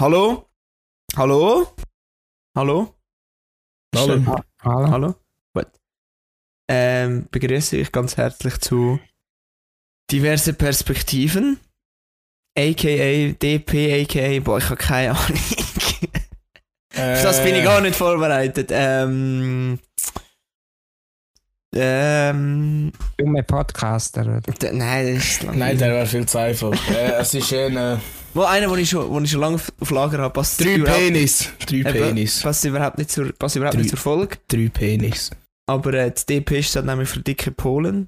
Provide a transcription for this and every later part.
Hallo? Hallo? Hallo? Hallo. Hallo? Hallo. Hallo? Gut. Ähm, begrüße ich ganz herzlich zu diverse Perspektiven. AKA DP, AKA, boah, ich habe keine Ahnung. Auf das bin ich gar nicht vorbereitet. Ähm. Ähm. Dumme Podcaster, oder? Nein, das ist lang. Nein, der wäre viel zu einfach. äh, es ist ein äh, Wo einer, den ich schon, den ich schon lange auf Lager habe, passt drei Penis. Drei Penis. passt überhaupt nicht zur, passt überhaupt Drei. nicht zur Folge. Drei Penis. Aber äh, das DP steht nämlich für dicke Polen.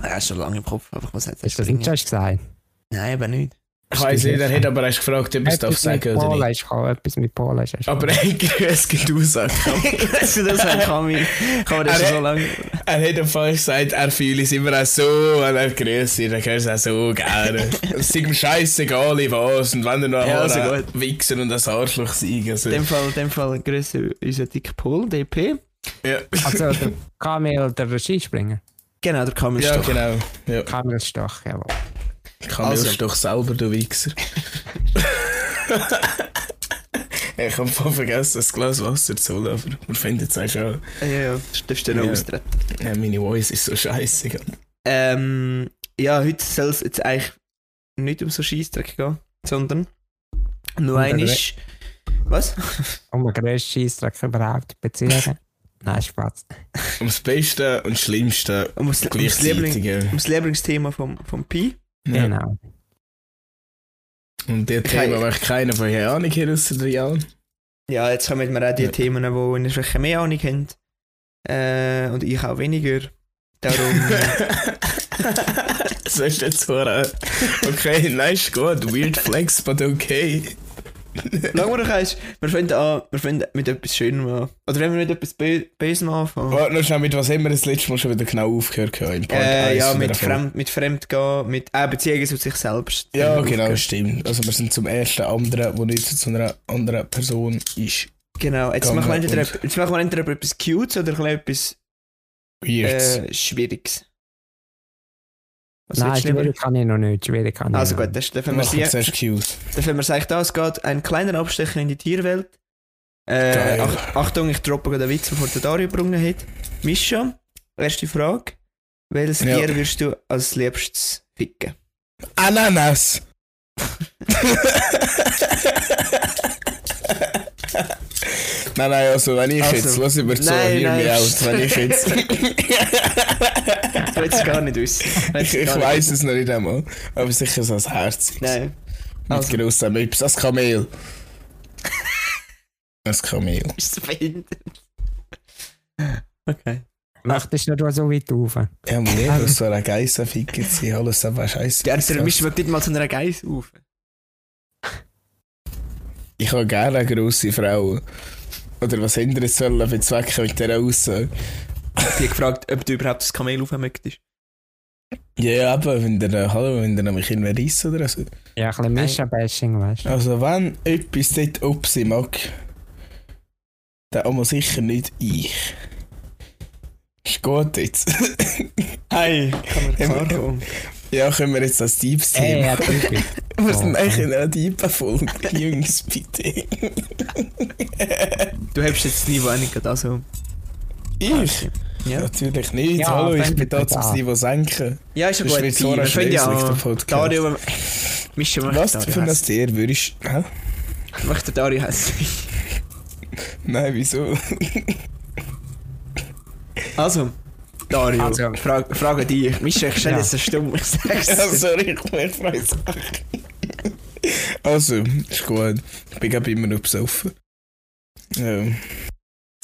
Ja, ist schon lange im Kopf, aber ich muss jetzt du das nicht schon gesagt? Nein, eben nicht. Ich weiss nicht, er hat aber erst gefragt, ob ich es darf sagen oder Polen nicht. gekommen, etwas mit Polen ist Aber es gibt Aussagen. Weißt du, das kann man, kann man das Er- so lange. Er hat am Fall gesagt, er fühle es immer auch so und er grüßt ihn, er hört es auch so gerne. Es ist ihm scheißegal, in was. Und wenn er noch Ja, also ein gut. Wichser und ein Arschloch sein. Also, In dem Fall, in dem Fall grüße unser dicker Pol, DP. ja. Also der Kamel, der Skispringer. Genau, der Kamil ja, genau. Ja. Kamelstoch, jawohl. Kann Also. doch selber, du Wichser. ich habe voll vergessen, das Glas Wasser zu holen, aber wir finden es auch schon. Ja, ja, das darfst du noch Ja. austreten. Ja, meine Voice ist so scheiße. Ähm, ja, heute soll es jetzt eigentlich nicht um so Scheissdreck gehen, sondern nur Um ein den ist. Was? Und der grösste Scheissdreck überhaupt beziehen. Nein, Spaß. Ums Beste und Schlimmste Um das, um das, Liebling, gleichzeitig. um das Lieblingsthema vom, vom Pi. Ja. Genau. Und der Ich- Thema möchte keiner von euch Ahnung hier aus der Jan. Ja, jetzt kommen wir auch die Ja. Themen, wo ihr vielleicht mehr Ahnung habt. Äh, und ich auch weniger. Darum. das ist jetzt so. äh, Okay, nice, gut. Weird flex, but okay. Schauen wir doch eins. Wir fangen an, wir fangen mit etwas Schönem an. Oder wenn wir mit etwas Bösem anfangen. Warte noch schnell, mit was haben wir das letzte Mal schon wieder genau aufgehört? gehabt, Im Part Äh, ja, mit? Fremd, mit Fremdgehen, mit äh, Beziehungen zu sich selbst. Ja, Äh, genau, aufgehört. stimmt. Also wir sind zum ersten anderen, der nicht zu einer anderen Person ist. Genau, jetzt machen, wir entweder, jetzt machen wir entweder etwas Cutes oder etwas äh, Schwieriges. Was Nein, schwierig kann ich noch nicht. Schwierig kann ich Also noch gut, das, dürfen wir Cues. dürfen wir sagen, es geht ein kleiner Abstecher in die Tierwelt. Äh, ach, Achtung, ich droppe gerade einen Witz, bevor der Dario gebrungen hat. Mischa, erste Frage. Welches Ja. Tier würdest du als liebstes ficken? Ananas! nein, nein, also wenn ich Also, jetzt, lass über nein, hear me nein. out, wenn ich jetzt, Ich will es gar nicht wissen. ich, ich weiss es noch nicht einmal, aber sicher so ein Herz. Nein. Mit Also. grossen Mips, das Kamel. Das Kamel. Ist es behindert? Okay. Möchtest du nur so weit rauf? Ja, man nicht, dass so eine Geisse ficken sie, alles einfach scheiße. Ja, der Mischa wird nicht mal zu einer Geiss auf. Ich habe gerne eine grosse Frau. Oder was hindert sollen für Zwecke mit dieser Aussage? Ich habe gefragt, ob du überhaupt das Kamel aufhören möchtest. Ja, aber wenn der, hallo, wenn der nämlich irgendwie reiss oder so. Ja, ein bisschen Mischa-Bashing, weißt du. Also wenn etwas dort ob sie mag, dann aber sicher nicht ich. Ist gut jetzt. Hey, kann ja, können wir jetzt das Deeps Ey, Thema. ja, typisch. Wir sind Oh, eigentlich in einer Deepen Folge. Jungs, bitte. Du hast jetzt nicht gerade also. Ich? Ja. Natürlich nicht. Ja, Hallo, ich bin da zum. Niveau senken. Ja, ist ja Das gut. wird so Wir können ja schließlich, der Podcast. Dario, Mischa möchte Was Dario für ein. Tier würdest du... Hä? Möchte Dario heißen. Nein, wieso? Also, Dario, Also. Frage, frage dich. Mischa, ich stelle Ja. jetzt eine Stumm. Ich sag's Ja, sorry, ich bin frei Also, ist gut. Ich bin glaube immer noch besoffen. Ja.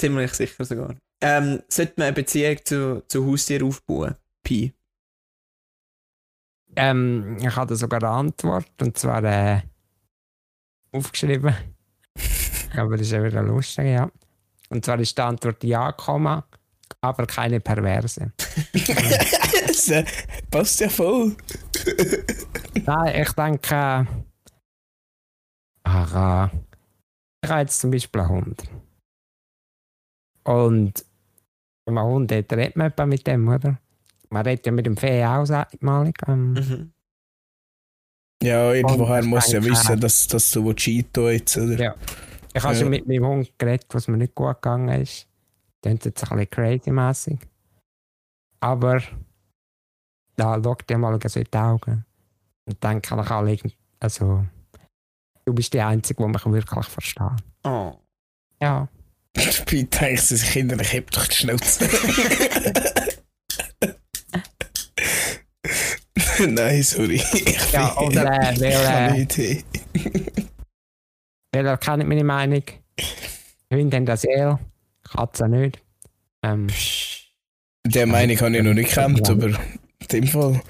Ziemlich sicher sogar. Ähm, sollte man eine Beziehung zu, zu Haustieren aufbauen? Pi. Ähm, ich hatte sogar eine Antwort, und zwar äh, aufgeschrieben. aber das ist ja wieder lustig, ja. Und zwar ist die Antwort ja, Komma, aber keine Perverse. Passt ja voll. Nein, ich denke, ach, äh, ich habe jetzt zum Beispiel einen Hund. Und wenn man einen Hund hat, redet man etwa mit dem, oder? Man redet ja mit dem Fee auch einmalig. Ähm, Mhm. Ja, irgendwoher muss ja wissen, dass, dass du Cheeto jetzt, oder? Ja. Ich habe Ja. schon mit meinem Hund geredet, was mir nicht gut gegangen ist. Klingt jetzt ein bisschen crazy-mässig. Aber da schau dir mal so in die Augen und denke an alle, also du bist die Einzige, die mich wirklich versteht. Oh. Ja. Bitte denken sie sich Kinder, ich heb doch die Schnauze. Nein, sorry. Ich Ja, oder äh, ich weil, habe äh, eine Idee. weil er kennt meine Meinung. Hunde haben das eher, Katzen nicht. Ähm, Der Meinung habe ich noch nicht gekannt, aber in dem Fall.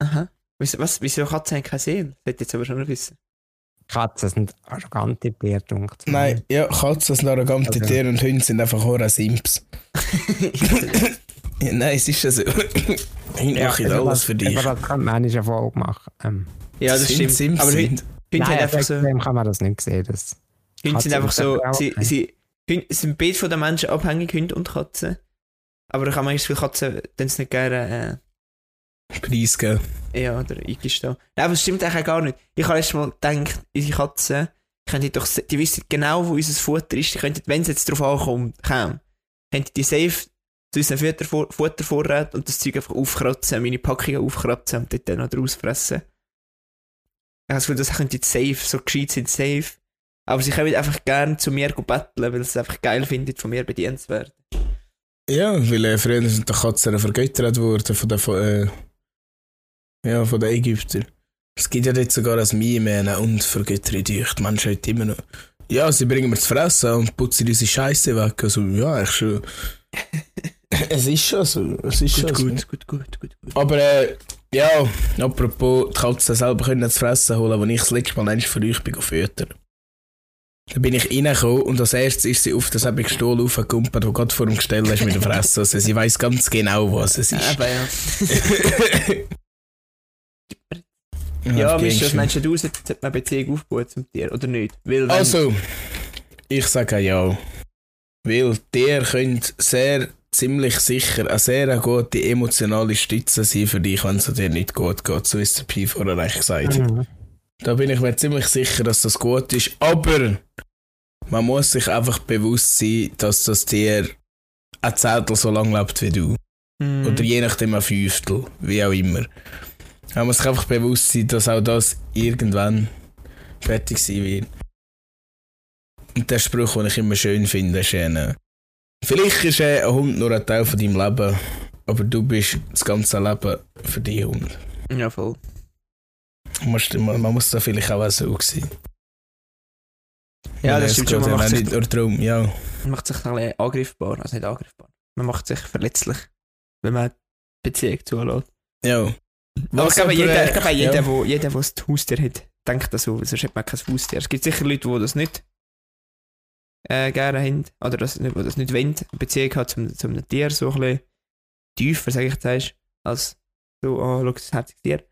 Aha. Wieso, was, wieso Katzen haben keine Seele? Das hätte ich jetzt aber schon noch wissen. Katzen sind arrogante Tiere. Nein, ja, Katzen sind arrogante Also. Tiere und Hunde sind einfach Hora Simps. Ja, nein, es ist ja so. Hunde Ja, machen über alles das- für dich. Über das könnte man eine Folge machen. Ähm, ja, das Sind stimmt. Sims aber Hunde, sind. Hunde nein, einfach so. kann man das nicht sehen. Das, Hunde sind einfach so. Sie, sie Hunde sind beide von den Menschen abhängig, Hunde und Katzen. Aber ich habe manchmal viele Katzen, es nicht gerne Preisgeben. ja, oder eingestehen. Nein, aber das stimmt eigentlich auch gar nicht. Ich habe erst mal gedacht, unsere Katzen, könnten doch, die wissen genau, wo unser Futter ist. Die könnten, wenn es jetzt drauf ankommt, käme, könnten die safe zu unseren Futter, Futtervorrat und das Zeug einfach aufkratzen, meine Packungen aufkratzen und dort dann noch draus fressen. Ich habe das Gefühl, das könnte jetzt safe, so gescheit sind safe. Aber sie kommen einfach gerne zu mir betteln, weil sie es einfach geil finden, von mir bedient zu werden. Ja, weil äh, früher sind die Katzen vergöttert worden von den, äh, ja, von den Ägyptern. Es gibt ja dort sogar ein Meme, und vergöttere dich. Die heute immer noch. Ja, sie bringen mir zu fressen und putzen unsere Scheiße weg. Also, ja, ich schon. es ist schon so. Es ist Gut, schon gut, so. gut, gut, gut, gut. Aber äh, ja, apropos, die Katzen selber können zu fressen holen, als ich das letzte Mal einmal für euch bin füttern. Da bin ich reingekommen und als erstes ist sie auf das eben Stuhl aufgekumpelt, wo gerade vor dem Gestell ist mit dem Fressen. Also sie weiß ganz genau, was es ist. Aber ja. Ja, Misch, was meinst du, sollte sollte man eine Beziehung aufbauen zum Tier, oder nicht? Weil Also, ich sage ja. Weil der könnte sehr, ziemlich sicher eine sehr gute emotionale Stütze sein für dich, wenn es dir nicht gut geht. So ist der Pi vorher eigentlich gesagt. Mhm. Da bin ich mir ziemlich sicher, dass das gut ist. Aber man muss sich einfach bewusst sein, dass das Tier ein Zehntel so lang lebt wie du. Mhm. Oder je nachdem ein Fünftel, wie auch immer. Man muss sich einfach bewusst sein, dass auch das irgendwann fertig sein wird. Und der Spruch, den ich immer schön finde, ist äh, Vielleicht ist äh, ein Hund nur ein Teil von deinem Leben, aber du bist das ganze Leben für deinen Hund. Ja, voll. Man muss, man, muss da vielleicht auch so sein. Ja, das stimmt schon. Man macht, nicht sich, nur darum, ja. man macht sich ein bisschen angriffbar. Also nicht angriffbar. Man macht sich verletzlich, wenn man Beziehung zulässt. Ja. Aber ich glaube, jeder, ich glaube, ja. jeder, wo, jeder, der ein Haustier hat, denkt das so, sonst hat man kein Haustier. Es gibt sicher Leute, die das nicht äh, gerne haben, oder das, nicht- die das nicht wollen, eine Beziehung hat zum, zum Tier, so ein bisschen tiefer, sag ich jetzt, als so, oh, schau, das herziges Tier.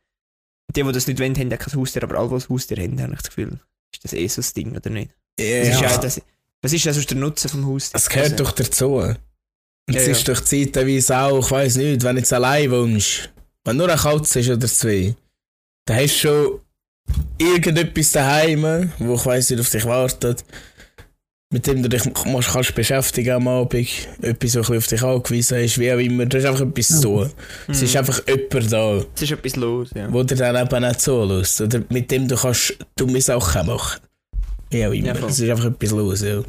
Die, die das nicht wollen, haben ja kein Haustier, aber alle, die ein Haustier haben, habe ich das Gefühl, ist das eh so das Ding, oder nicht? Das ist Ja. ja, das, was ist das sonst der Nutzen vom Haustier? Es gehört Also, doch dazu. Und Ja, es ja. ist doch zeitweise auch, ich weiss nicht, wenn du jetzt allein wohnst, wenn nur eine Katze ist oder zwei, dann hast du schon irgendetwas daheim, wo ich weiss nicht auf dich wartet, mit dem du dich musst, kannst beschäftigen am Abend, etwas, was ein auf dich angewiesen ist, wie auch immer. Du hast einfach etwas zu tun. Es Mhm. ist einfach jemand da, Es ist etwas los, ja. wo dir dann eben nicht zulässt. Oder mit dem du kannst dumme Sachen machen. Wie auch immer. Ja, es ist einfach etwas los, ja.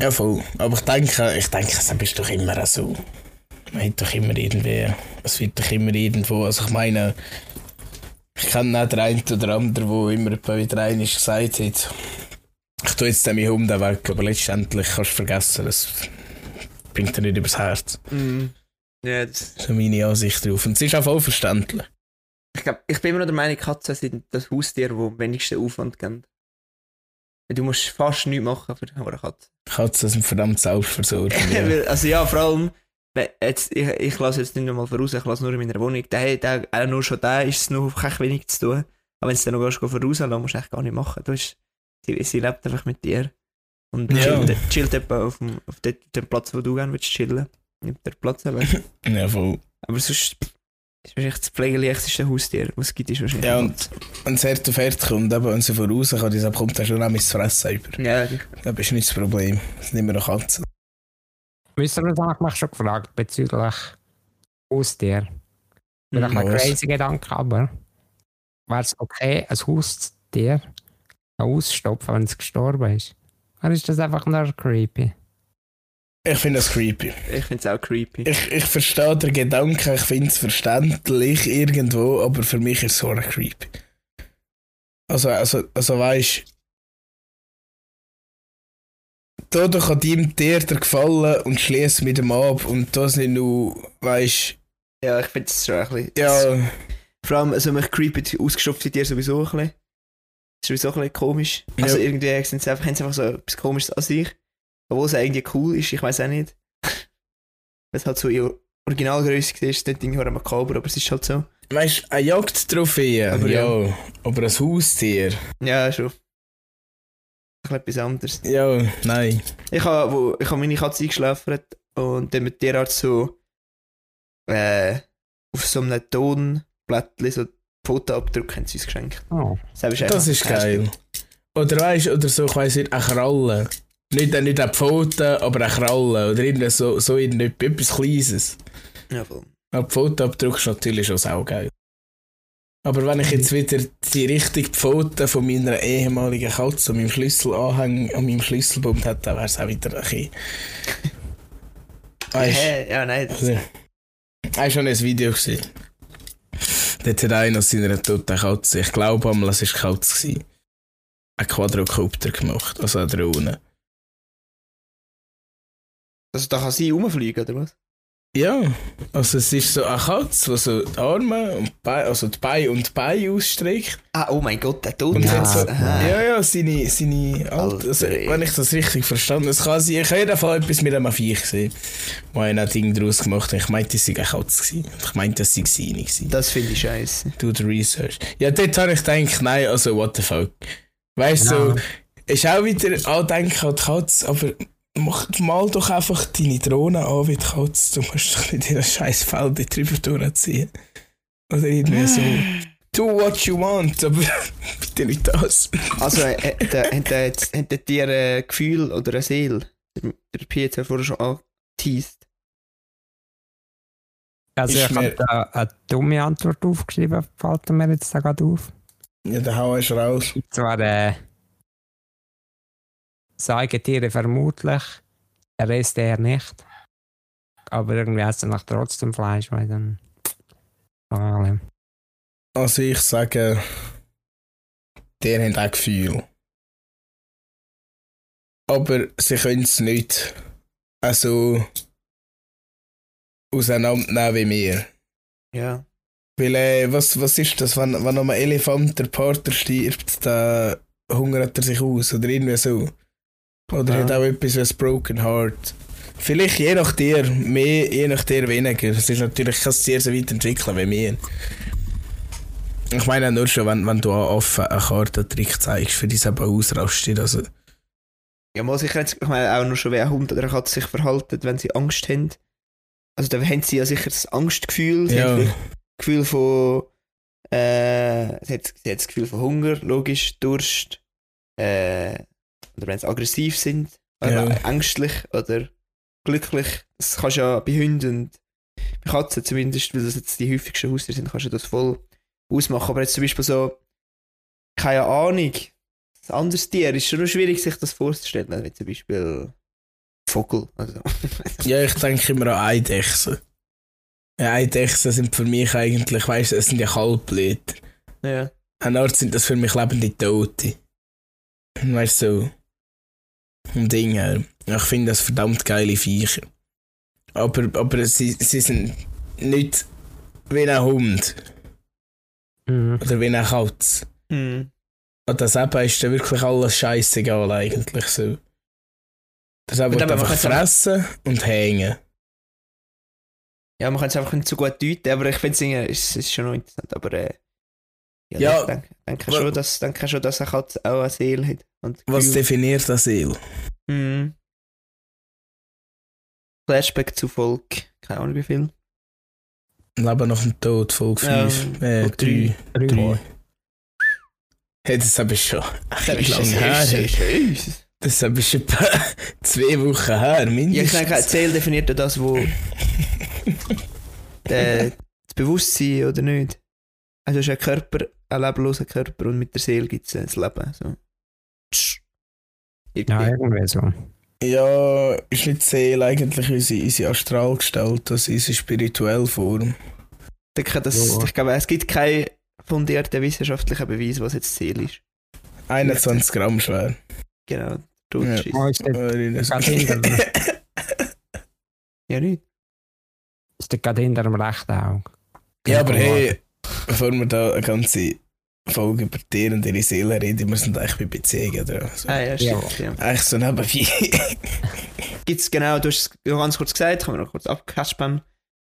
Ja, voll. Aber ich denke, ich denke, es ist doch immer so. Man hat doch immer irgendwie, es wird doch immer irgendwo, also ich meine, ich kenne nicht den einen oder anderen, der immer etwa wieder einmal gesagt hat, ich tue jetzt meinen Hund weg, aber letztendlich kannst du vergessen, das bringt dir nicht übers Herz. Mhm. Ja, das, So meine Ansicht drauf. Und es ist auch voll verständlich. ich, glaub, ich bin immer noch der Meinung, Katzen sind das Haustier, das am wenigsten Aufwand geben. Du musst fast nichts machen für eine Katze. Katzen sind verdammt selbstversorgt. ja. Also ja, vor allem, jetzt, ich, ich lasse jetzt nicht nochmal voraus, ich lasse nur in meiner Wohnung. Der, der, auch nur schon da ist es noch recht wenig zu tun. Aber wenn du dann noch gehst, vorauslassen musst du eigentlich gar nicht machen. Du hast, sie, sie lebt einfach mit dir. Und Ja. chillt, chillt etwa auf dem, auf dem, dem Platz, wo du gerne willst chillen. Nimmt der Platz weg. ja, voll. Aber sonst ist wahrscheinlich das pflegeleichteste Haustier, was es gibt, ist wahrscheinlich. Ja, und wenn es hart auf hart kommt, eben, wenn sie voraus kann, dann kommt dann schon auch mein Fressen über. Ja, Das ist nicht das Problem. Das sind immer noch Katzen. Wisst ihr, was ich mich schon gefragt bezüglich Haustier? Vielleicht ein Was? crazy Gedanke, aber wäre es okay, ein Haustier auszustopfen, wenn es gestorben ist? Oder ist das einfach nur creepy? Ich finde das creepy. ich finde es auch creepy. Ich, ich verstehe den Gedanken, ich finde es verständlich irgendwo, aber für mich ist es so creepy. Also, also, also weißt du, da kann deinem Tier dir gefallen und schließt mit dem ab und das nicht nur, weißt Ja, ich finde es schon ein bisschen. ja, Vor allem, also mich creepy ausgestopfte Tiere sowieso ein bisschen. Das ist sowieso ein bisschen komisch. Ja. Also irgendwie sind sie einfach, haben sie einfach so etwas komisches an sich. Obwohl es eigentlich cool ist, ich weiß auch nicht. Weil es halt so in Originalgröße ist, ist nicht irgendwie makaber, aber es ist halt so. weißt eine Jagdtrophäe, Aber ja, aber ein Haustier, Ja, schon. Bisschen etwas anderes. ja, nein. Ich habe wo- ich hab meine Katze eingeschläfert und dann mit Tierarzt so äh, auf so einem Tonblättchen so Fotoabdruck haben sie uns geschenkt. Oh. Das ist, Das ist geil. Oder weißt oder so, ich weiss nicht, eine Kralle. Nicht, nicht eine Pfote, aber eine Kralle. Oder irgend so, so irgend- etwas Kleines. Ja, voll. Aber Fotoabdruck ist natürlich schon saugeil. Aber wenn ich jetzt wieder die richtige Pfote von meiner ehemaligen Katze an meinem Schlüsselanhäng an meinem Schlüsselbund hätte, dann wäre es auch wieder ein bisschen. Weißt Hä? Ja, nein. Das, du, hast schon ein Video gesehen? Dort hat einer aus seiner toten Katze, ich glaube einmal, es war die Katze, gewesen, einen Quadrocopter gemacht, also eine Drohne. also da kann sie rumfliegen, oder was? Ja, also es ist so eine Katze, die so die Arme und die Beine, also die Beine und die Beine ausstreckt. Ah, oh mein Gott, der. Und Ja, hat so, Aha. ja, ja, seine, seine alte, also, Alter, ey. wenn ich das richtig verstanden habe, es kann sein, ich habe jeden Fall etwas mit einem Viech gesehen, wo ein Ding daraus gemacht hat. Ich meinte, es sei eine Katze gewesen. Ich meinte, es sei seine gewesen. Das finde ich scheiße. Do the research. Ja, dort habe ich gedacht, nein, also what the fuck. Weißt du, Ja. so, ist auch wieder andenken an die Katze, aber mach mal doch einfach deine Drohne an wie die Katze. Du musst doch nicht in ein scheiß Feld drüber durchziehen. Oder irgendwie so. Do what you want, aber bitte nicht das. Also, äh, äh, hat der Tier ein Gefühl oder eine Seele? Der, der hat vorher schon angeteased. Also Ist ich habe da eine dumme Antwort aufgeschrieben, fällt mir jetzt da gerade auf. Ja, dann hau ich raus. Und zwar äh, Säugetiere vermutlich, der Rest eher nicht. Aber irgendwie essen nach trotzdem Fleisch, weil dann. Ah, Also ich sage, der hat auch Gefühl. Aber sie können es nicht also auseinandernehmen wie wir. Ja. Weil, äh, was, was ist das, wenn, wenn einem Elefant der Partner stirbt, dann hungert er sich aus oder irgendwie so. Oder Ja. hat auch etwas wie ein Broken Heart. Vielleicht je nach Tier mehr, je nach Tier weniger. Es ist natürlich kein Tier so weit entwickeln wie wir. Ich meine nur schon, wenn, wenn du an Affen einen Kartentrick zeigst, für die sie eben ausrastet. Also, Ja, mal sicher, ich meine auch nur schon, wie ein Hund oder eine Katze sich verhalten, wenn sie Angst haben. Also, da haben sie ja sicher das Angstgefühl. Sie ja, das Gefühl von. Äh, sie, hat, sie hat das Gefühl von Hunger, logisch, Durst. Äh, oder wenn sie aggressiv sind, oder Ja. ängstlich oder glücklich. Das kannst du ja bei Hunden und bei Katzen zumindest, weil das jetzt die häufigsten Haustiere sind, kannst du das voll ausmachen. Aber jetzt zum Beispiel so, keine Ahnung, ein anderes Tier ist schon schwierig, sich das vorzustellen, wie zum Beispiel Vogel. Also. ja, ich denke immer an Eidechsen. Ja, Eidechsen sind für mich eigentlich, weißt du, es sind ja Kaltblüter. ja. Eine Art sind das für mich lebende Tote. Weißt du, so. Ein Ding her. Ich finde das verdammt geile Viecher. Aber, aber sie, sie sind nicht wie ein Hund Mhm. oder wie eine Katze. Hm. Und das eben ist dann wirklich alles scheißegal eigentlich so. Das eben Und wird aber man einfach fressen und hängen. Ja, man kann es einfach nicht so gut deuten, aber ich finde es ist, ist schon noch interessant. Aber äh, ja, Ja. ich denke, denke, Wa- schon, dass, denke schon, dass eine Katze auch eine Seele hat. Und Was Gefühl. definiert das Seele? Mhm. Flashback zu Volk, keine Ahnung wie viel. Leben nach dem Tod, Folge Ja, 5. äh, Folge 3. Drei. Drei. Hey, das ist aber schon Das ein ist bisschen lang her. das ist aber schon zwei Wochen her, Ja, ich mindestens. denke, Erzähl definiert ja das, wo der, das Bewusstsein oder nicht. Also es ist ein Körper, ein lebloser Körper und mit der Seele gibt es das Leben. So. Tsch. Ja, Irgendwie. irgendwie so. Ja, ist nicht die Seele eigentlich unsere, unsere Astralgestalt, also unsere spirituelle Form. Ich denke, das, Ja. ich glaube, es gibt keinen fundierten wissenschaftlichen Beweis, was jetzt Seele ist. 21 Gramm schwer. Genau, tot Ja. ist. Oh, ist der, das- gerade hinter, dem- Ja, nicht. ist der gerade hinter dem rechten Auge. Ja, aber hey, bevor wir da eine ganze Folge über dir und ihre Seele reden, wir sind eigentlich bei Beziehungen, oder? So. Ah, ja, stimmt. Ja. Eigentlich so nebenbei. Gibt es genau, du hast es ganz kurz gesagt, kann man noch kurz abkaspen,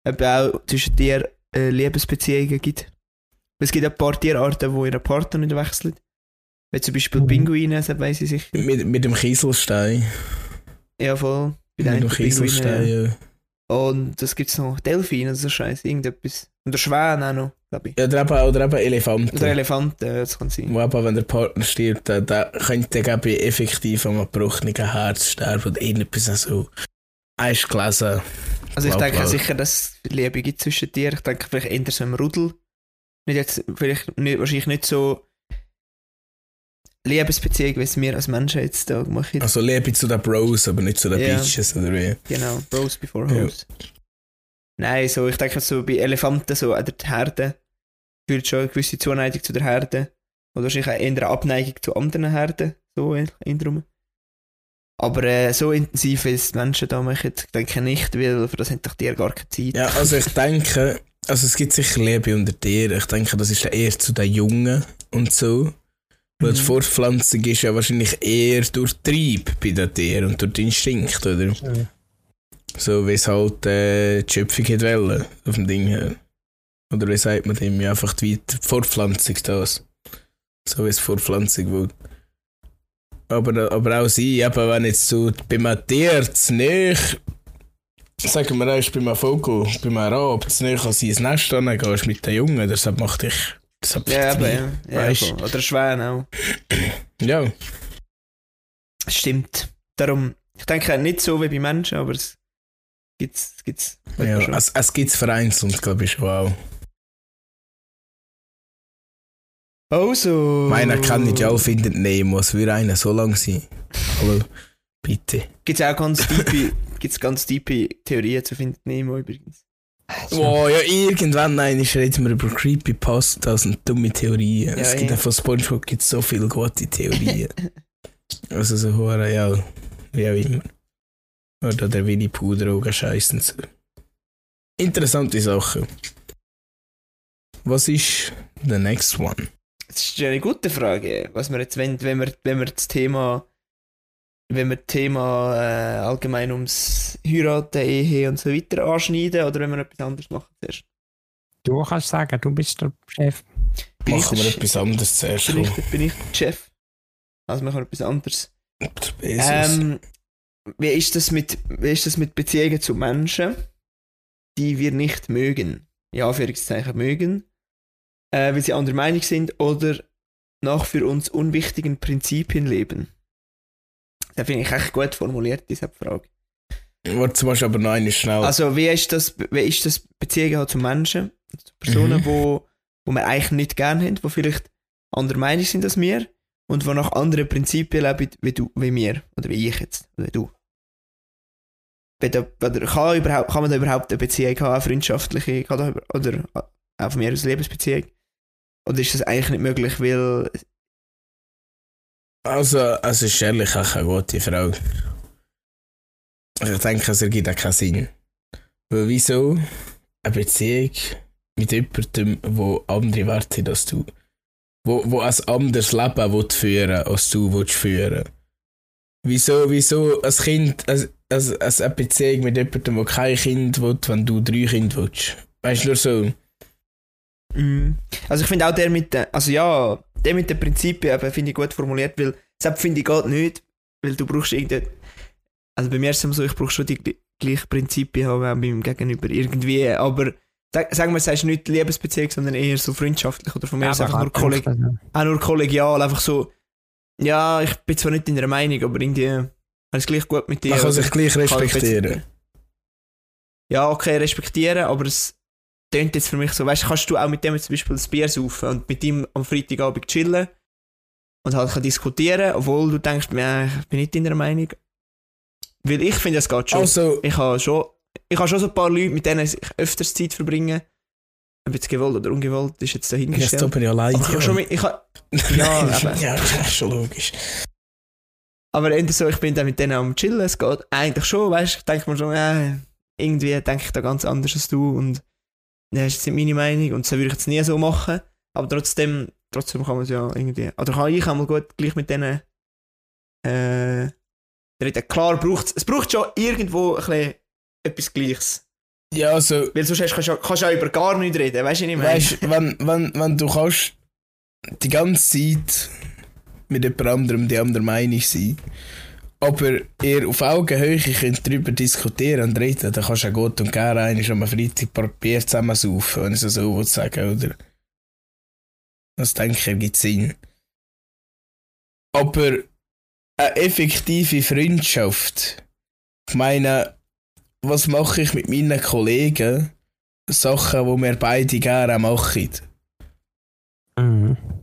ob auch zwischen dir äh, Liebesbeziehungen gibt. Es gibt ein paar Tierarten, wo ihre Partner nicht wechseln. Wie zum Beispiel Mhm. Pinguine, das weiss ich sicher. mit, mit dem Kieselstein. Ja, voll. Bei den Mit dem Kieselstein, ja. ja. Und das gibt es noch Delfine, also so Scheiße, irgendetwas. Und der Schwan auch noch, glaube ich. Ja, oder eben, oder eben Elefanten. Oder Elefanten, ja, das kann sein. Wo eben, wenn der Partner stirbt, dann, dann könnte der effektiv am gebrochenen Herz sterben oder irgendetwas so. Du gelesen? Also ich Glaub, denke glaub. sicher, dass es Liebe gibt zwischen dir. Ich denke vielleicht eher so im Rudel. Nicht jetzt, vielleicht nicht, wahrscheinlich nicht so Liebesbeziehung, wie wir als Menschen jetzt da machen. Also Liebe zu den Bros, aber nicht zu den Ja. Bitches, oder wie? Genau, Bros before Ja. Hoes. Nein, so, ich denke so bei Elefanten, so an der Herde, fühlt schon eine gewisse Zuneigung zu der Herde. Oder wahrscheinlich auch eher eine Abneigung zu anderen Herden, so in drum. Aber äh, so intensiv, wie es die Menschen da machen, denke ich nicht, weil für das haben doch die gar keine Zeit. Ja, also ich denke, also es gibt sicher Liebe unter Tieren. Ich denke, das ist ja eher zu den Jungen und so. Weil die Mhm. Fortpflanzung ist ja wahrscheinlich eher durch Trieb bei den Tieren und durch den Instinkt, oder? Ja. So wie es halt äh, die Schöpfung hat wollen, auf dem Ding her. Oder wie sagt man dem? Ja, einfach die Weit- Fortpflanzung das. So wie es Fortpflanzung will. Aber, aber auch sie, eben wenn jetzt so bei einem Tier zu nicht, sagen wir erst bei einem Vogel, bei einem Rab, zu nicht an sein Nest gehst mit den Jungen, das macht dich. Das hat Ja, aber ja. ja voll. Oder Schwan auch. Ja, Stimmt. Darum, ich denke nicht so wie bei Menschen, aber es gibt's, es gibt's. ja schon. es, es gibt es vereinzelt, glaube ich, schon auch. Also. Meiner kann nicht alle finden Nemo, es würde einer so lang sein. Hallo, bitte. Gibt's auch ganz tiefe, gibt's ganz tiefe Theorien zu finden Nemo übrigens. Oh, ja, irgendwann nein, reden wir über Creepypastas und dumme Theorien. Ja, es gibt ja. von Spongebob gibt so viele gute Theorien. also so hure ja, wie auch immer. Oder der Winnie Puder auch scheißen so. Interessante Sachen. Was ist the next one? Das ist ja eine gute Frage, was wir jetzt wollen, wenn wir, wenn wir das Thema, wenn wir das Thema äh, allgemein ums Heiraten, Ehe und so weiter anschneiden oder wenn wir etwas anderes machen zuerst. Du kannst sagen, du bist der Chef. Bin Machen ich wir etwas anderes zuerst. Bin ich, bin ich der Chef? Also machen wir etwas anderes. Ähm, wie, ist das mit, wie ist das mit Beziehungen zu Menschen, die wir nicht mögen? Ja, Anführungszeichen mögen, äh, weil sie anderer Meinung sind oder nach für uns unwichtigen Prinzipien leben? Das finde ich echt gut formuliert, diese Frage. Warte, zum Beispiel aber noch eine schnell. Also, wie ist das, wie ist das Beziehungen halt zu Menschen, zu Personen, Mhm. wo, wo wir eigentlich nicht gerne haben, die vielleicht anderer Meinung sind als wir und die nach anderen Prinzipien leben wie du, wie wir, oder wie ich jetzt, oder du. Da- Oder kann, überhaupt, kann man da überhaupt eine Beziehung haben, eine freundschaftliche, kann da, oder auch von mir aus eine Liebesbeziehung? Oder ist das eigentlich nicht möglich, weil, Also, es ist ehrlich eine gute Frage. Ich denke, es ergibt auch keinen Sinn. Weil wieso eine Beziehung mit jemandem, wo andere Werte hat als du, wo, wo ein anderes Leben will führen als du willst führen Wieso, wieso ein Kind, ein, ein- eine Beziehung mit jemandem, der kein Kind will, wenn du drei Kinder willst? Weißt du, nur so. Mm. Also ich finde auch der mit den, also ja, der mit den Prinzipien finde ich gut formuliert, weil das finde ich geht nicht, weil du brauchst irgendwie, also bei mir ist es so, ich brauche schon die gl- gleichen Prinzipien haben auch beim Gegenüber irgendwie, aber Sag, sagen wir, es ist nicht Liebesbeziehung, sondern eher so freundschaftlich oder von mir aus einfach nur, kolleg auch nur kollegial, einfach so, ja, ich bin zwar nicht deiner Meinung, aber irgendwie habe es gleich gut mit dir. Man kann sich gleich respektieren. Ja, okay, respektieren, aber es tönt jetzt für mich so, weißt du, kannst du auch mit dem zum Beispiel ein Bier saufen und mit ihm am Freitagabend chillen und halt kann diskutieren, obwohl du denkst, ja, ich bin nicht deiner Meinung. Weil ich finde, es geht schon. Also, Ich habe schon, ich habe schon so ein paar Leute, mit denen ich öfters Zeit verbringe. Ob jetzt gewollt oder ungewollt, ist jetzt jetzt dahingestellt. bin ich allein. Aber ich habe schon mit, ich habe, Ja, ja, das ist schon logisch. aber so, ich bin dann mit denen am Chillen, es geht eigentlich schon, weißt du, ich denke mir schon, ja, irgendwie denke ich da ganz anders als du und ja, das ist nicht meine Meinung und das würde ich jetzt nie so machen, aber trotzdem, trotzdem kann man es ja irgendwie, oder kann ich auch mal gut gleich mit denen äh, reden. Klar, braucht es braucht schon irgendwo ein bisschen etwas Gleiches. Ja, also, Weil sonst kannst du kannst ja über gar nichts reden, weißt du, ich meine? weißt du, wenn, wenn, wenn du kannst die ganze Zeit mit jemand anderem die andere Meinung sein, aber ihr auf Augenhöhe könnt darüber diskutieren und reden, dann kannst du ja gut und gerne einmal am Freitag Bier zusammen saufen, wenn ich es so sagen, oder? Das denke ich, gibt Sinn. Aber eine effektive Freundschaft, ich meine, was mache ich mit meinen Kollegen? Sachen, die wir beide gerne machen.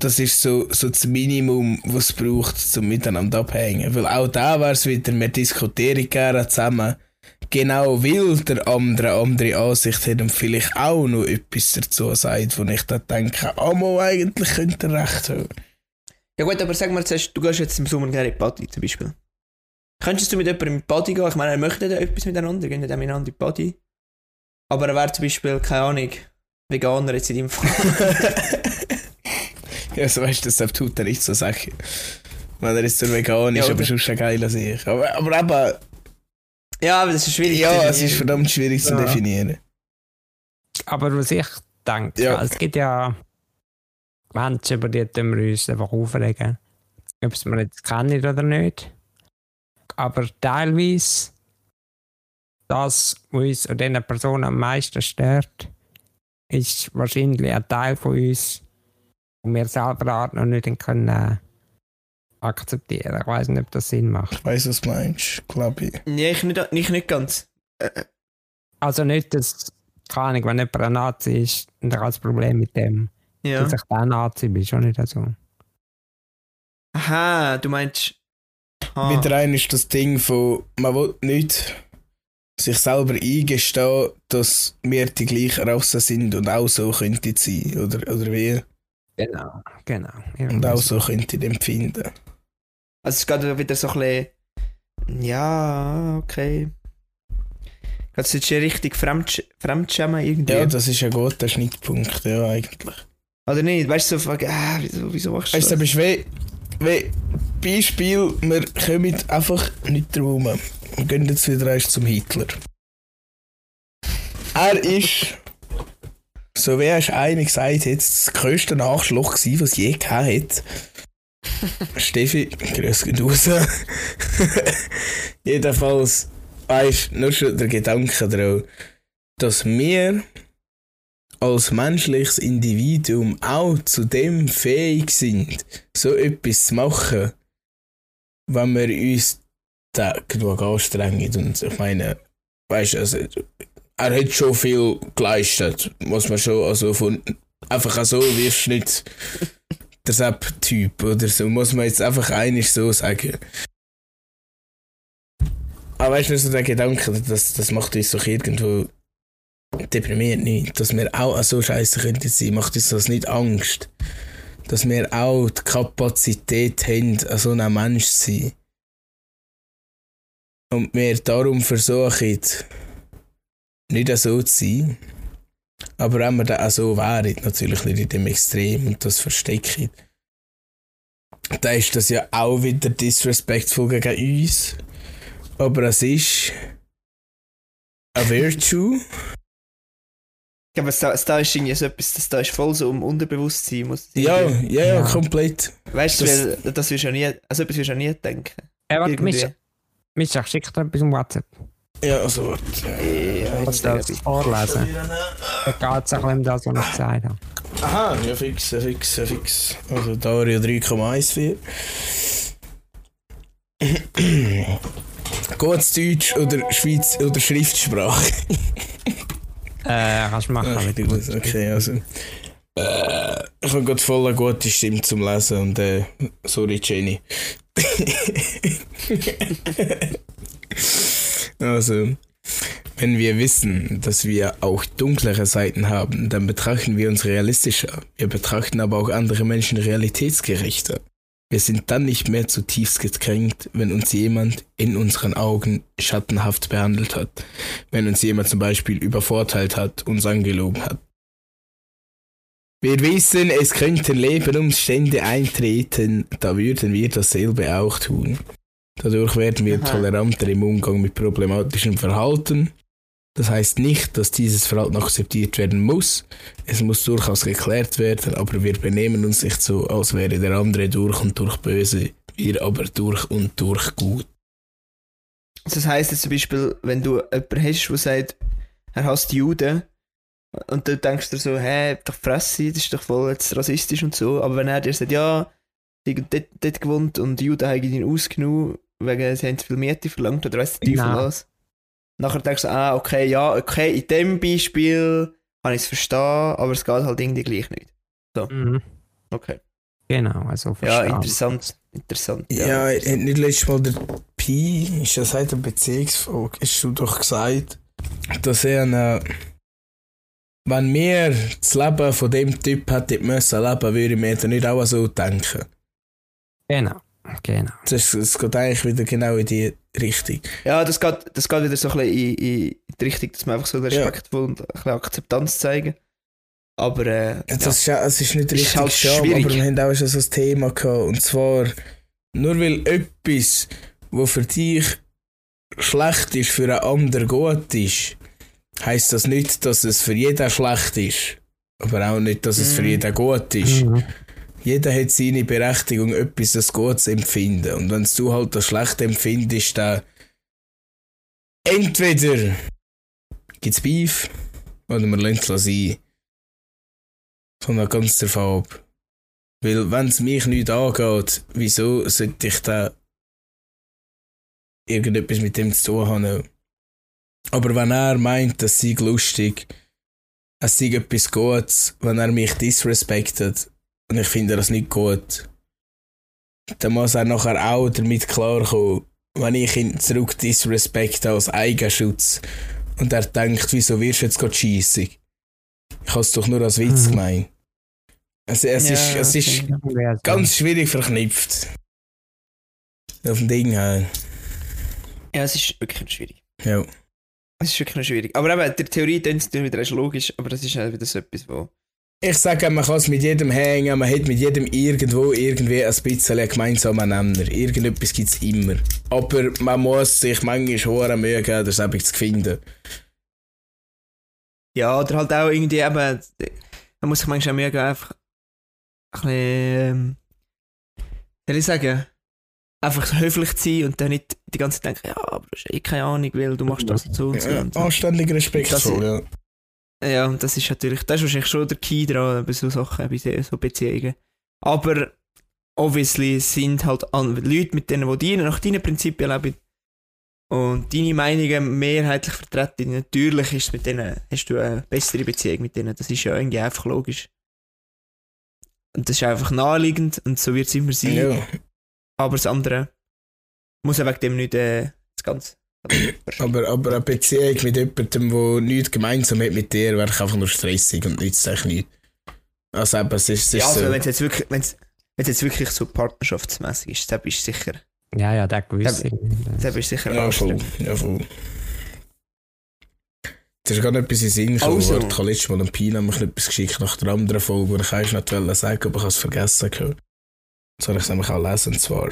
Das ist so, so das Minimum, was es braucht, um miteinander abhängen. Weil auch da wäre es wieder, wir diskutieren gerne zusammen. Genau weil der andere andere Ansicht hat und vielleicht auch noch etwas dazu sagt, wo ich dann denke, ah, mal, eigentlich könnte er recht haben. Ja gut, aber sag mal, zuerst, du gehst jetzt im Sommer gerne in die Party zum Beispiel. Könntest du mit jemandem in die Party gehen? Ich meine, er möchte ja etwas miteinander, gehen dann miteinander in die Party. Aber er wäre zum Beispiel, keine Ahnung, Veganer jetzt in deinem Fall. Ja, so weißt du, das tut er nicht so sagen. Wenn er jetzt so vegan ist, Ja, aber oder- schon schon geil als ich. Aber, aber eben, ja, aber das ist schwierig. ja, zu es ist verdammt schwierig zu Ja. definieren. Aber was ich denke, Ja. es gibt ja Menschen, über die wir uns einfach aufregen. Ob es wir jetzt kennen oder nicht. Aber teilweise, das, was uns an diesen Personen am meisten stört, ist wahrscheinlich ein Teil von uns, den wir selber auch noch nicht können, äh, akzeptieren. Ich weiß nicht, ob das Sinn macht. Ich weiss, was du meinst, glaube ich. Nee, ich nicht, nicht, nicht ganz. Also nicht, dass, keine Ahnung, wenn jemand ein Nazi ist, dann hat er das Problem mit dem. Ja. dass ich der Nazi bin, schon nicht so. Aha, du meinst. Ah. Wieder ein ist das Ding von, man will nicht sich selber eingestehen, dass wir die gleiche Rasse sind und auch so könnte sein, oder, oder wie? Genau, genau. Und auch so könnte ich empfinden. Also es geht wieder so ein bisschen. Ja, okay. Geht es jetzt schon richtig Fremdsch Fremdschämen irgendwie? Ja, das ist ein guter Schnittpunkt, ja, eigentlich. Oder nicht? Weißt du, so, frage, ah, wieso, wieso machst du Weißt du, das? aber ist wie, wie Beispiel, wir kommen einfach nicht drum. Wir gehen jetzt wieder erst zum Hitler. Er ist, so wie er einer gesagt hat, das grösste Nachschlag gewesen, was es je gehabt hat. Steffi, grüß geht raus. Jedenfalls, weißt du, nur schon der Gedanke daran, dass wir als menschliches Individuum auch zu dem fähig sind, so etwas zu machen, wenn wir uns da genug anstrengen. Und ich meine, weißt du, also, er hat schon viel geleistet, muss man schon, also von, einfach auch so wirst du nicht der Sepp-Typ oder so, muss man jetzt einfach einig so sagen. Aber weißt du, so der Gedanke, das, das macht uns doch irgendwo deprimiert nicht. Dass wir auch so scheiße könnten sein, macht uns das nicht Angst. Dass wir auch die Kapazität haben, so ein Mensch zu sein. Und wir darum versuchen, nicht so zu sein. Aber wenn wir dann auch so wären, natürlich nicht in dem Extrem und das verstecken, dann ist das ja auch wieder disrespectful gegen uns. Aber es ist eine Virtue. Ja, aber da, da ist irgendwie so etwas, das da ist voll so um Unterbewusstsein. Muss Ja, ja, ja, komplett. Weißt du, das- weil das wirst du ja nie, also etwas wirst du ja nie denken. Äh, warte, Irgendwie. Mischa, Mischa, schick dir etwas um WhatsApp. Ja, also warte. Kannst du das vorlesen? Da geht es ein bisschen um das, was ich gesagt habe. Aha, ja fix, ja fix, ja fix. Also Dario 3,14. Gutes Deutsch oder Schweiz oder Schriftsprache? Äh, kannst du machen. Ah, mit gut, okay, also. Äh, ich habe gerade voll eine gute Stimme zum Lesen und äh, sorry Jenny. also, wenn wir wissen, dass wir auch dunklere Seiten haben, dann betrachten wir uns realistischer. Wir betrachten aber auch andere Menschen realitätsgerechter. Wir sind dann nicht mehr zutiefst gekränkt, wenn uns jemand in unseren Augen schattenhaft behandelt hat. Wenn uns jemand zum Beispiel übervorteilt hat, uns angelogen hat. Wir wissen, es könnten Lebensumstände eintreten, da würden wir dasselbe auch tun. Dadurch werden wir toleranter im Umgang mit problematischem Verhalten. Das heißt nicht, dass dieses Verhalten akzeptiert werden muss. Es muss durchaus geklärt werden, aber wir benehmen uns nicht so, als wäre der andere durch und durch böse, wir aber durch und durch gut. Das heisst jetzt zum Beispiel, wenn du jemanden hast, der sagt, er hasst Juden, und du denkst dir so, hä, doch Fresse, das ist doch voll jetzt rassistisch und so, aber wenn er dir sagt, ja, dort, dort gewohnt und die Juden haben ihn ausgenommen, wegen sie haben zu viel Miete verlangt oder weiss der Teufel was. Nachher denkst du, ah, okay, ja, okay, in dem Beispiel kann ich es verstehen, aber es geht halt irgendwie gleich nicht. Mhm. Okay. Genau, also Ja, verstanden. interessant. Interessant. Ja, hat nicht letztes Mal der Pi, ist ja seit der Beziehungsfolge, hast du doch gesagt, dass er eine, wenn wir das Leben von dem Typ hätten müssen leben, würde ich mir dann nicht auch so denken. Genau, genau. Das, das geht eigentlich wieder genau in die Richtung. Ja, das geht, das geht wieder so ein bisschen in, in die Richtung, dass man einfach so respektvoll und ein bisschen Akzeptanz zeigen. Aber äh, Das, ist, ja, es ist nicht Ist richtig halt schade, schwierig. aber wir haben auch schon so ein Thema gehabt. Und zwar, nur weil etwas, was für dich schlecht ist, für einen anderen gut ist, heisst das nicht, dass es für jeden schlecht ist. Aber auch nicht, dass es für Mhm. jeden gut ist. Mhm. Jeder hat seine Berechtigung, etwas als gut zu empfinden. Und wenn du halt das schlecht empfindest, dann entweder gibt es Beef oder man lässt es sein. Von ganz davon ab. Weil, wenn es mich nicht angeht, wieso sollte ich da irgendetwas mit dem zu tun haben? Aber wenn er meint, das sei lustig, es sei etwas Gutes, wenn er mich disrespektet und ich finde das nicht gut, dann muss er nachher auch damit klarkommen, wenn ich ihn zurück disrespekte als Eigenschutz und er denkt, wieso wirst du jetzt gerade scheissig? Ich habe es doch nur als Witz Mhm. gemeint. Also, es Ja, ist, es ist Irgendwie so. ganz schwierig verknüpft. Auf dem Ding her. ja, es ist wirklich schwierig. Ja. Es ist wirklich schwierig. Aber eben, der Theorie dann ist natürlich wieder erst logisch, aber das ist halt wieder so etwas, wo. Ich sage, man kann es mit jedem hängen, man hat mit jedem irgendwo irgendwie ein bisschen einen gemeinsamen Nenner. Irgendetwas gibt es immer. Aber man muss sich manchmal hohe Mühe geben, das etwas zu finden. Ja, oder halt auch irgendwie eben. Man muss sich manchmal auch geben, einfach. Ein bisschen. Ähm, wie soll ich sagen? Einfach höflich zu sein und dann nicht die ganze Zeit denken, ja, aber du hast eh keine Ahnung, weil du machst das und so und so. Ja, und so. anständig respektvoll, ja. Ja, und das ist natürlich, das ist wahrscheinlich schon der Key dran, bei so Sachen, bei so- Beziehungen. Aber, obviously, sind halt Leute, mit denen, die nach deinen Prinzipien leben und deine Meinungen mehrheitlich vertreten, natürlich ist mit denen, hast du eine bessere Beziehung mit denen. Das ist ja irgendwie einfach logisch. Und das ist einfach naheliegend und so wird es immer sein. ja. Aber das andere muss ja wegen dem nicht äh, das Ganze. Aber, aber eine Beziehung mit jemandem, der nichts gemeinsam hat mit dir, wäre einfach nur stressig und nützt eigentlich nichts. Also eben, es ist, es ist Ja, also so. wenn es jetzt wirklich, wenn's, wenn's jetzt wirklich so partnerschaftsmäßig ist, dann bist du sicher, Ja, ja, der gewisse. dann bist du sicher Ja, voll. Ja, voll. Das ist gar nicht etwas in Sinn gekommen. Also. Ich habe letztes Mal einen Pi nämlich etwas geschickt nach der anderen Folge, wo ich eigentlich nicht wollte sagen, aber ich habe es vergessen. gehabt. Soll ich es nämlich auch lesen, und zwar.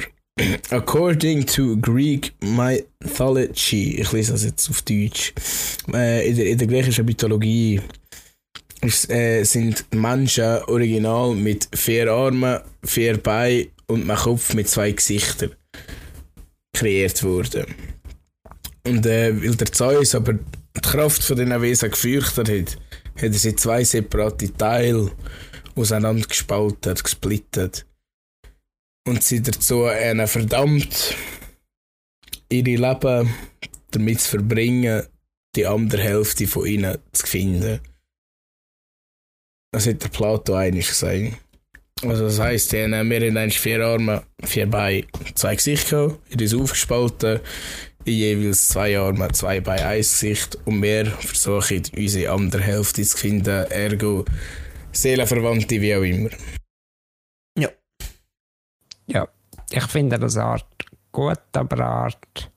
According to Greek mythology, ich lese das jetzt auf Deutsch, äh, in, der, in der griechischen Mythologie ist, äh, sind Menschen original mit vier Armen, vier Beinen und einem Kopf mit zwei Gesichtern kreiert worden. Und äh, weil der Zeus aber die Kraft von den Wesen gefürchtet hat, hat er sie zwei separate Teile auseinandergespalten, gesplittet. Und sie dazu einen verdammt, ihre Leben damit zu verbringen, die andere Hälfte von ihnen zu finden. Das hat der Plato eigentlich gesagt. Also das heisst, wir haben eigentlich vier Arme, vier Beine, zwei Gesichter in uns aufgespalten, in jeweils zwei Arme, zwei Beine, ein Gesicht und wir versuchen unsere andere Hälfte zu finden, ergo Seelenverwandte wie auch immer. Ja, ich finde das Art gut, aber Art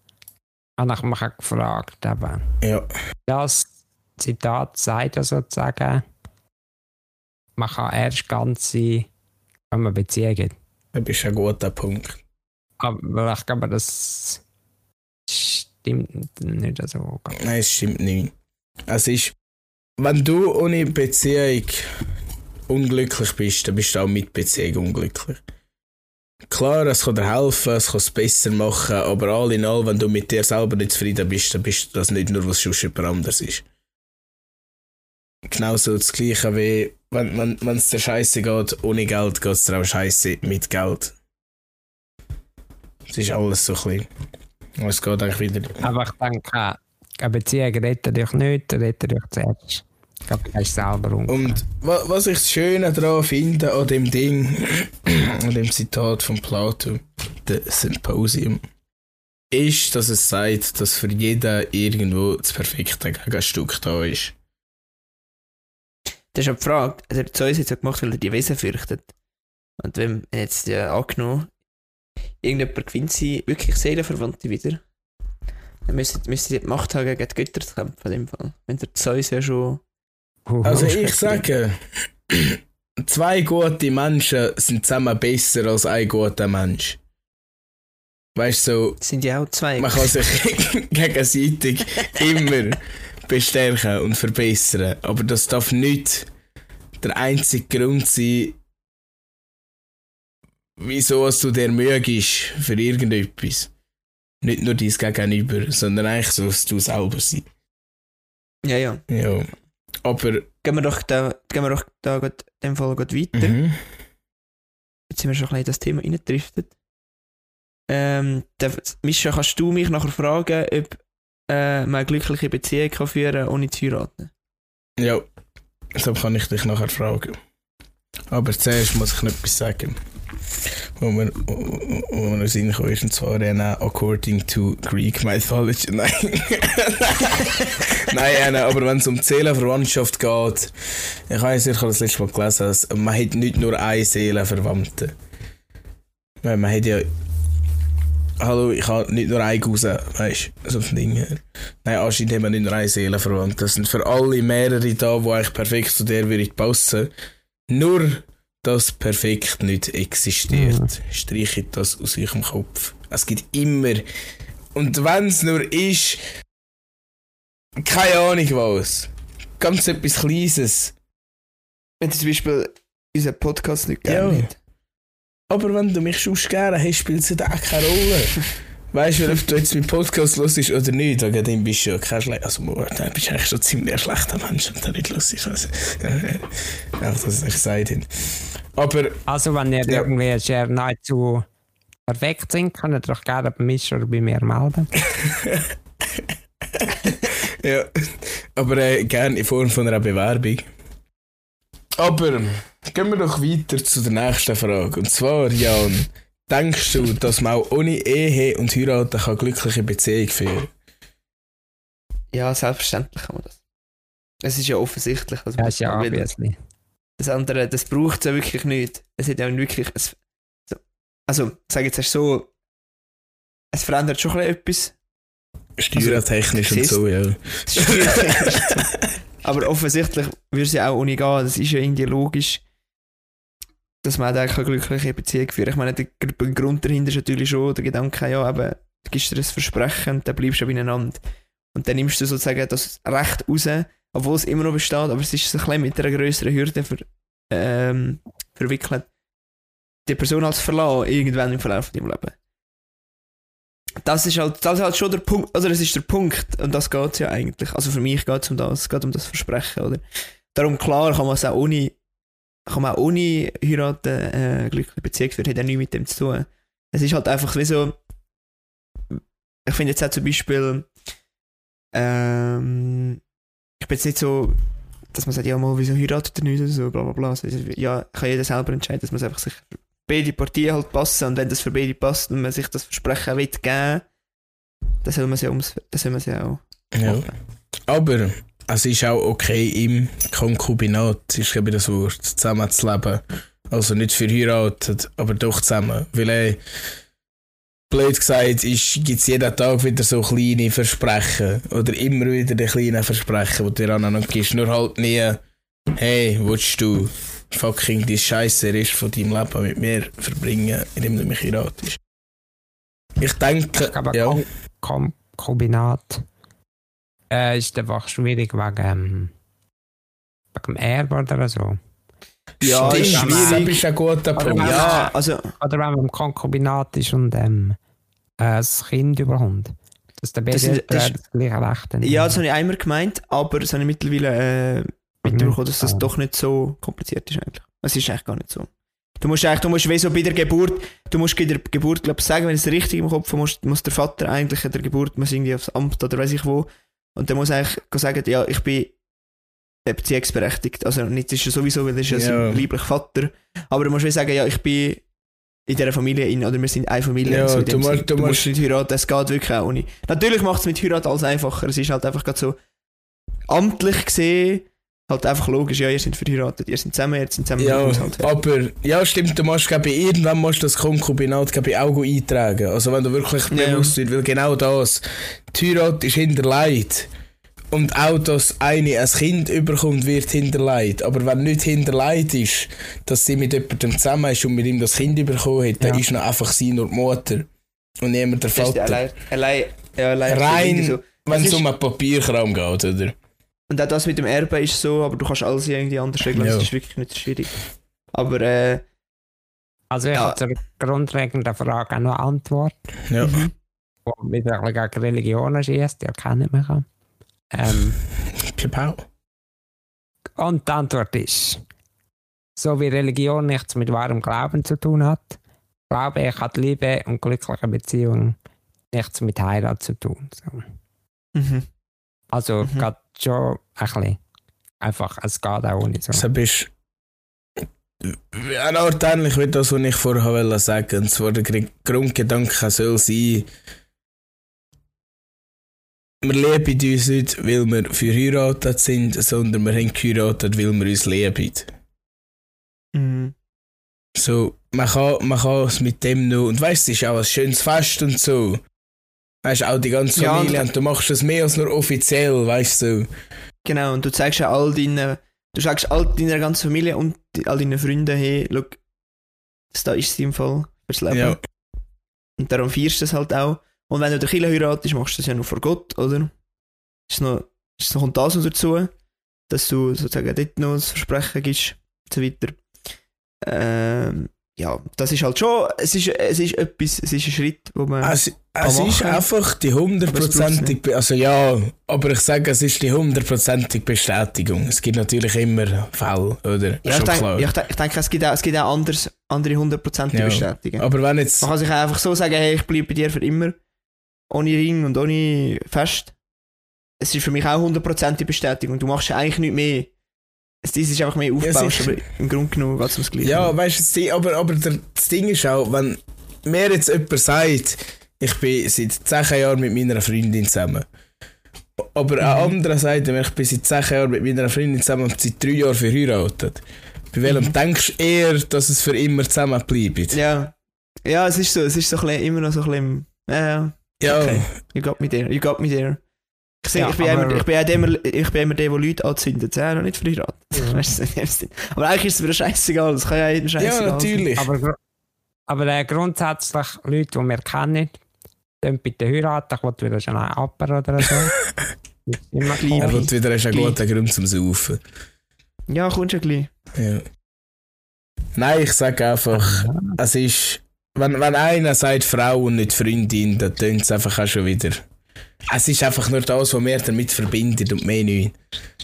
habe ich mich auch gefragt. Aber Ja, das Zitat sagt ja sozusagen, man kann erst ganz sein, wenn man Beziehung hat. das ist ein guter Punkt. Aber ich glaube, das stimmt nicht so. Nein, es stimmt nicht. Es ist, wenn du ohne Beziehung unglücklich bist, dann bist du auch mit Beziehung unglücklich. Klar, es kann dir helfen, es kann es besser machen, aber all in all, wenn du mit dir selber nicht zufrieden bist, dann bist du das nicht nur, was sonst jemand anderes ist. Genauso das Gleiche wie, wenn wenn- wenn es dir scheiße geht, ohne Geld geht es dir auch scheiße mit Geld. Es ist alles so ein bisschen. Es geht eigentlich wieder. Aber ich denke, eine Beziehung rettet dich nicht, rettet dich zuerst. Ich glaube, du hast selber um. Und wa- was ich das Schöne daran finde, an dem Ding, an dem Zitat von Plato, The Symposium, ist, dass es sagt, dass für jeden irgendwo das perfekte Gegenstück da ist. Das ist ja die Frage. Also der Zeus hat es gemacht, weil er die Wesen fürchtet. Und wenn jetzt ja angenommen, irgendjemand gewinnt sie wirklich Seelenverwandte wieder, dann müsste, müsste die Macht haben, gegen die Götter zu kämpfen, in dem Fall. Wenn der Zeus ja schon. Also Respekt ich sage, zwei gute Menschen sind zusammen besser als ein guter Mensch. Weißt du, so, sind ja auch zwei. Man kann sich gegenseitig immer bestärken und verbessern. Aber das darf nicht der einzige Grund sein, wieso es du dir Mühe gibst für irgendetwas. Nicht nur dein Gegenüber, sondern eigentlich so, dass du selber sein. Ja, ja. Ja. Aber. Gehen wir doch da, gehen wir doch da in dem Fall weiter. Mhm. Jetzt sind wir schon ein bisschen in das Thema reingedriftet. Ähm, Mischa, kannst du mich nachher fragen, ob äh, man eine glückliche Beziehung kann führen ohne zu heiraten? Ja. So kann ich dich nachher fragen. Aber zuerst muss ich noch etwas sagen. Wo mir, wo den Sinn kam, ist, und zwar äh, according to Greek mythology. Nein. Nein, äh, aber wenn es um Seelenverwandtschaft geht, ich habe das letzte Mal gelesen, dass man hat nicht nur eine Seelenverwandte. Weil man hat ja. Hallo, ich habe nicht nur einen Cousin, weißt du, so ein Ding. Nein, anscheinend haben wir nicht nur eine Seelenverwandte. Das sind für alle mehrere da, die eigentlich perfekt zu der würden passen. Nur, dass perfekt nicht existiert. Mhm. Streichet das aus eurem Kopf. Es gibt immer. Und wenn es nur ist. Keine Ahnung was. Ganz etwas Kleines. Wenn du zum Beispiel unseren Podcast nicht Ja. gerne hat. Aber wenn du mich schon gerne hast, spielt es da auch keine Rolle. Weißt du, ob du jetzt meinen Podcast hörst oder nicht, wegen dem bist du ja kein schlechter. Also, dann bist du eigentlich schon ziemlich ein schlechter Mensch, wenn du nicht lustig. Also, einfach, dass ich es gesagt habe. Aber, Also, wenn ihr Ja. irgendwie sehr nahezu perfekt sind, könnt ihr doch gerne bei mich oder bei mir melden. ja, aber äh, gerne in Form von einer Bewerbung. Aber, gehen wir doch weiter zu der nächsten Frage. Und zwar, Jan, denkst du, dass man auch ohne Ehe und Heiraten kann glückliche Beziehung führen Ja, selbstverständlich kann man das. Es ist ja offensichtlich. Also Das ist ja obviously. das andere, das braucht es ja wirklich nicht. Es hat ja wirklich. Es, so- also, sag jetzt erst so, es verändert schon ein bisschen etwas. Steuertechnisch und so, ja. Es schwierig. Aber offensichtlich würde es ja auch ohne gehen. Das ist ja irgendwie logisch, dass man eine glückliche Beziehung führen Ich meine, der, Grund dahinter ist natürlich schon der Gedanke, ja, eben, du gibst dir ein Versprechen, dann bleibst du beieinander. Und dann nimmst du sozusagen das Recht raus, obwohl es immer noch besteht, aber es ist ein bisschen mit einer größeren Hürde ver, ähm, verwickelt, die Person als verlassen, irgendwann im Verlauf deines Lebens. das ist halt, das ist halt schon der Punkt, also das ist der Punkt, und das geht's ja eigentlich. Also für mich geht's um das, es geht um das Versprechen, oder? Darum, klar, kann man es auch ohne, kann man auch ohne heiraten, äh, glückliche Beziehung führen, hat ja nichts mit dem zu tun. Es ist halt einfach wie so, ich finde jetzt auch zum Beispiel, ähm, ich bin jetzt nicht so, dass man sagt, ja mal, wieso heiratet er nicht oder so, bla bla bla. Also, ja, kann jeder selber entscheiden, dass man es einfach sich für beide Partien halt passen und wenn das für beide passt und man sich das Versprechen will geben, dann soll man es ja, ums, dann soll man es ja auch Ja. Aber es ist auch okay im Konkubinat, ist eben das Wort, zusammen zu leben. Also nicht verheiratet, aber doch zusammen. Weil, äh, blöd gesagt, gibt es jeden Tag wieder so kleine Versprechen. Oder immer wieder die kleinen Versprechen, die du dir aneinander gibst. Nur halt nie, hey, willst du fucking die Scheiße Rest von deinem Leben mit mir verbringen, indem du mich heiratest? Ich denke, Ich glaube, ja. Kombinat äh, ist einfach schwierig wegen, ähm, wegen dem Erbe oder so. Ja, Stimmt, ist das schwierig. ist ein guter Oder Punkt. wenn- Ja, also, Oder wenn man im Konkubinat ist und ähm, äh, das Kind überkommt. Dass der Das ist- das das, ist- das gleiche Recht ja, das habe ich einmal gemeint, aber das habe ich mittlerweile äh, mitbekommen, dass das doch nicht so kompliziert ist eigentlich. Es ist eigentlich gar nicht so. Du musst eigentlich, du musst wie so bei der Geburt, du musst bei der Geburt, glaube ich, sagen, wenn ich es richtig im Kopf habe, muss, muss der Vater eigentlich in der Geburt muss irgendwie aufs Amt oder weiß ich wo und der muss eigentlich sagen, ja, ich bin beziehungsberechtigt. Also nicht ist er sowieso, weil er ist ja, sein lieblicher Vater, aber du musst sagen, ja, ich bin in dieser Familie in, oder wir sind eine Familie. Ja, so in du musst- du du musst nicht heiraten, es geht wirklich auch nicht. Natürlich macht es mit Heirat alles einfacher, es ist halt einfach gerade so amtlich gesehen, halt einfach logisch, ja, ihr seid verheiratet, ihr seid zusammen, ihr seid zusammen Ja, Haushalt. aber ja, stimmt, du musst glaube ich, irgendwann musst du das Konkubinat glaube ich, auch eintragen. Also wenn du wirklich Ja. bewusst wird, weil genau das, die Heirat ist hinterlegt. Und auch, dass eine ein Kind überkommt, wird hinterlegt. Aber wenn nicht hinterlegt ist, dass sie mit jemandem zusammen ist und mit ihm das Kind überkommen hat, dann Ja. ist noch einfach sie nur die Mutter. Und niemand der Vater. allein, allein, ja, allein Rein- so. wenn es ist- um einen Papierkram geht, oder? Und auch das mit dem Erbe ist so, aber du kannst alles irgendwie anders regeln, Ja. das ist wirklich nicht schwierig. Aber äh, Also ich Ja. habe zur grundlegenden Frage auch noch eine Antwort, Ja. mhm. die wieder ein bisschen gegen Religionen schießt, die erkennen mich an. Ähm, Pipau. und die Antwort ist, so wie Religion nichts mit wahrem Glauben zu tun hat, glaube ich, hat Liebe und glückliche Beziehung nichts mit Heirat zu tun. So. Mhm. Also Mhm. geht schon ein bisschen. Einfach, es geht auch ohne so. So bist eine Art ähnlich wie das, was ich vorher wollte sagen. Und zwar der Gr- Grundgedanke soll sein, wir lieben uns nicht, weil wir verheiratet sind, sondern wir haben geheiratet, weil wir uns lieben. Mhm. So, man kann, man kann es mit dem noch, und weißt du, es ist auch ein schönes Fest und so. Weißt du, auch die ganze Ja, Familie, und- und du machst es mehr als nur offiziell, weißt du. Genau, und du zeigst ja all deinen, du sagst all deiner ganzen Familie und all deinen Freunden, hey, schau, das da ist es im Fall fürs Leben. Ja. Und darum feierst du es halt auch. Und wenn du den Killer heiratest, machst du das ja nur vor Gott, oder? Ist noch, ist noch kommt das noch dazu, dass du sozusagen dort noch das Versprechen gibst und so weiter. Ähm, ja, das ist halt schon, es ist, es ist etwas, es ist ein Schritt, wo man... Es, es ist einfach die Aber es hundertprozentig, Be- also ja, aber ich sage, es ist die hundertprozentige Bestätigung. Es gibt natürlich immer Fälle, oder? ja, ich, denke, ich, denke, ich denke, es gibt auch, es gibt auch anders, andere hundertprozentige Ja. Bestätigungen. Aber wenn jetzt, Man kann sich einfach so sagen, hey, ich bleibe bei dir für immer. Ohne Ring und ohne Fest. Es ist für mich auch hundertprozentige Bestätigung. Du machst ja eigentlich nicht mehr. Das ist einfach mehr aufbaust, sicher. aber im Grunde genommen geht es ums Gleiche. ja, weißt du, aber, aber der, das Ding ist auch, wenn mir jetzt jemand sagt, ich bin seit 10 Jahren mit meiner Freundin zusammen. Aber ein Mhm. anderer sagt mir, ich bin seit 10 Jahren mit meiner Freundin zusammen und seit 3 Jahren verheiratet. Bei welchem Mhm. denkst du eher, dass es für immer zusammen bleibt? ja. Ja, es ist so. Es ist so ein bisschen, immer noch so ein bisschen... Ja, ja. Ja, Okay. You got me there. You got me there. Ich, Ja, ich, bin aber- immer, ich, bin immer, ich bin immer der, der Leute anzündet. Ja, noch nicht verheiratet. Ja. Weißt aber eigentlich ist es mir scheißegal. Es kann ja jedem ja, scheißegal sein. natürlich. Aber, gr- aber äh, grundsätzlich, Leute, die wir kennen, dann bitte heiraten, ich will wieder schon einen Apper oder so. Das ist immer Liebe. Er wird wieder ist ein Gleich. guter Grund zum Saufen. Ja, kommst du bisschen. Ja. Nein, ich sage einfach, es ist wenn, wenn einer sagt Frau und nicht Freundin, dann tönt es einfach auch schon wieder. Es ist einfach nur das, was mir damit verbindet und mehr nicht.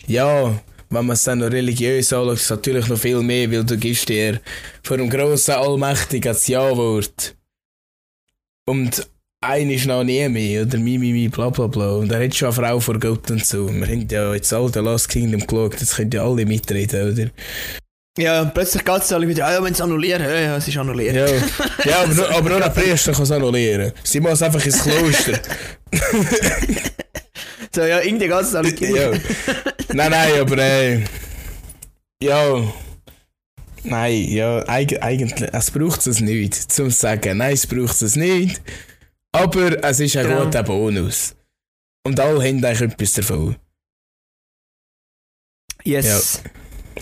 Ja, wenn man es dann noch religiös anschaut, ist es natürlich noch viel mehr, weil du gibst dir vor dem grossen Allmächtigen das Ja-Wort. Und ein ist noch nie mehr, oder mi, mi, mi, bla, bla, bla. Und er hat schon eine Frau vor Gott und so. Wir haben ja jetzt all The Last Kingdom geschaut, jetzt können ja alle mitreden, oder? Ja, plötzlich geht es alle wieder, ah, ja, wenn es annullieren, ja, ja, es ist annulliert. Ja, ja aber, nur, aber nur ein Priester kann es annullieren. Sie muss einfach ins Kloster. So, ja, irgendwie geht es alle ja. Nein, nein, aber äh, ja. Nein, ja, eig eigentlich, es braucht es nicht, zum zu sagen, nein, es braucht es nicht. Aber es ist ein Genau. guter Bonus. Und alle haben eigentlich etwas davon. Yes.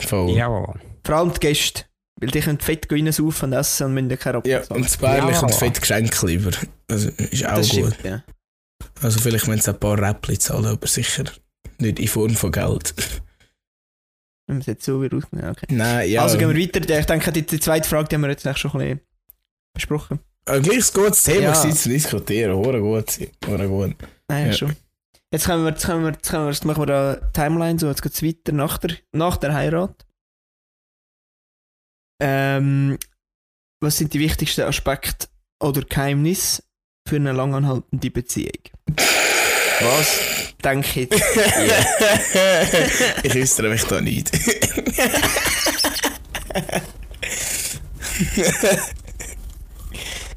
Voll. Ja. Vor allem die Gäste. Weil die können fett reinsaufen und essen und müssen keine Ja, Rabatt und das Bärlich Ja. und fett Geschenk lieber. Also, ist auch Das gut. stimmt, ja. Also, vielleicht müssen sie ein paar Räppli zahlen, aber sicher nicht in Form von Geld. Wenn wir es jetzt so wieder rausnehmen, okay. Nein, ja. Also gehen wir weiter. Ich denke, die, die zweite Frage die haben wir jetzt eigentlich schon ein bisschen besprochen. Ein gleich gutes Thema Ja. gewesen zu diskutieren. Hure gut. Hure gut. Nein, Ja. schon. Jetzt kommen wir, jetzt kommen wir, jetzt kommen wir, jetzt machen wir da Timeline so, jetzt geht's weiter nach der, nach der Heirat. Ähm, was sind die wichtigsten Aspekte oder Geheimnisse für eine langanhaltende Beziehung? Was denke ich? ich wüsste mich da nicht.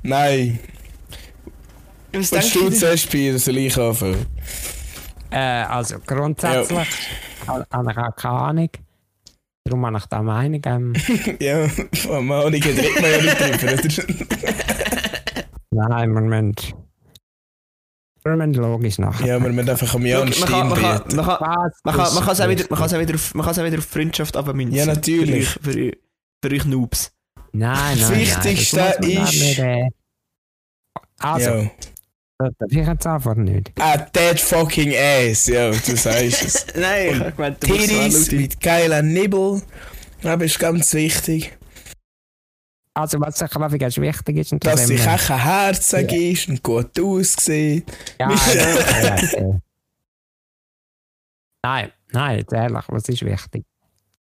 Nein. Was denke du zuerst spielen, soll ich anfangen? Äh, also grundsätzlich habe habe ich auch keine Ahnung. Darum habe ich da Meinung. Ähm, Ja, von Meinung redet man ja nicht drüber. nein, wir müssen, wir müssen logisch nachher. ja, wir müssen einfach am Schau, Jan man, kann, es auch wieder, auf, man kann es auch wieder auf Freundschaft abmünzen. Ja, natürlich. Für euch, für, euch- für euch Noobs. Nein, Das nein, Wichtigste nein, das ist- Nicht, äh, also, Ja. Das darf ich jetzt einfach nicht. Ah, dead fucking ass. Ja, du sagst es. Nein, ich so Titties mit geilen Nibbel. Das ist ganz wichtig. Also, was ich glaube ich, wichtig ist, und Dass sie kein Herz Ja. ist und gut aussieht. Ja, ja, ja, ja. Nein, nein, jetzt ehrlich, was ist wichtig?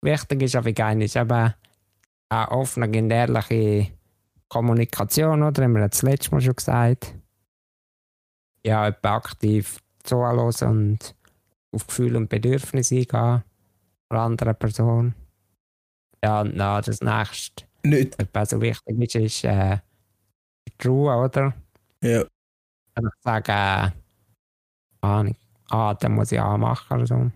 Wichtig ist aber gerne ist eben eine offene und ehrliche Kommunikation, oder? Haben wir das letzte Mal schon gesagt. Ja, aktiv zuhören und auf Gefühle und Bedürfnisse eingehen der anderen Person. Ja, und dann das nächste, Nicht. was so wichtig ist, ist äh, True, oder? Ja. Wenn ich sage, äh, Ahnung, ah, dann muss ich A machen oder so.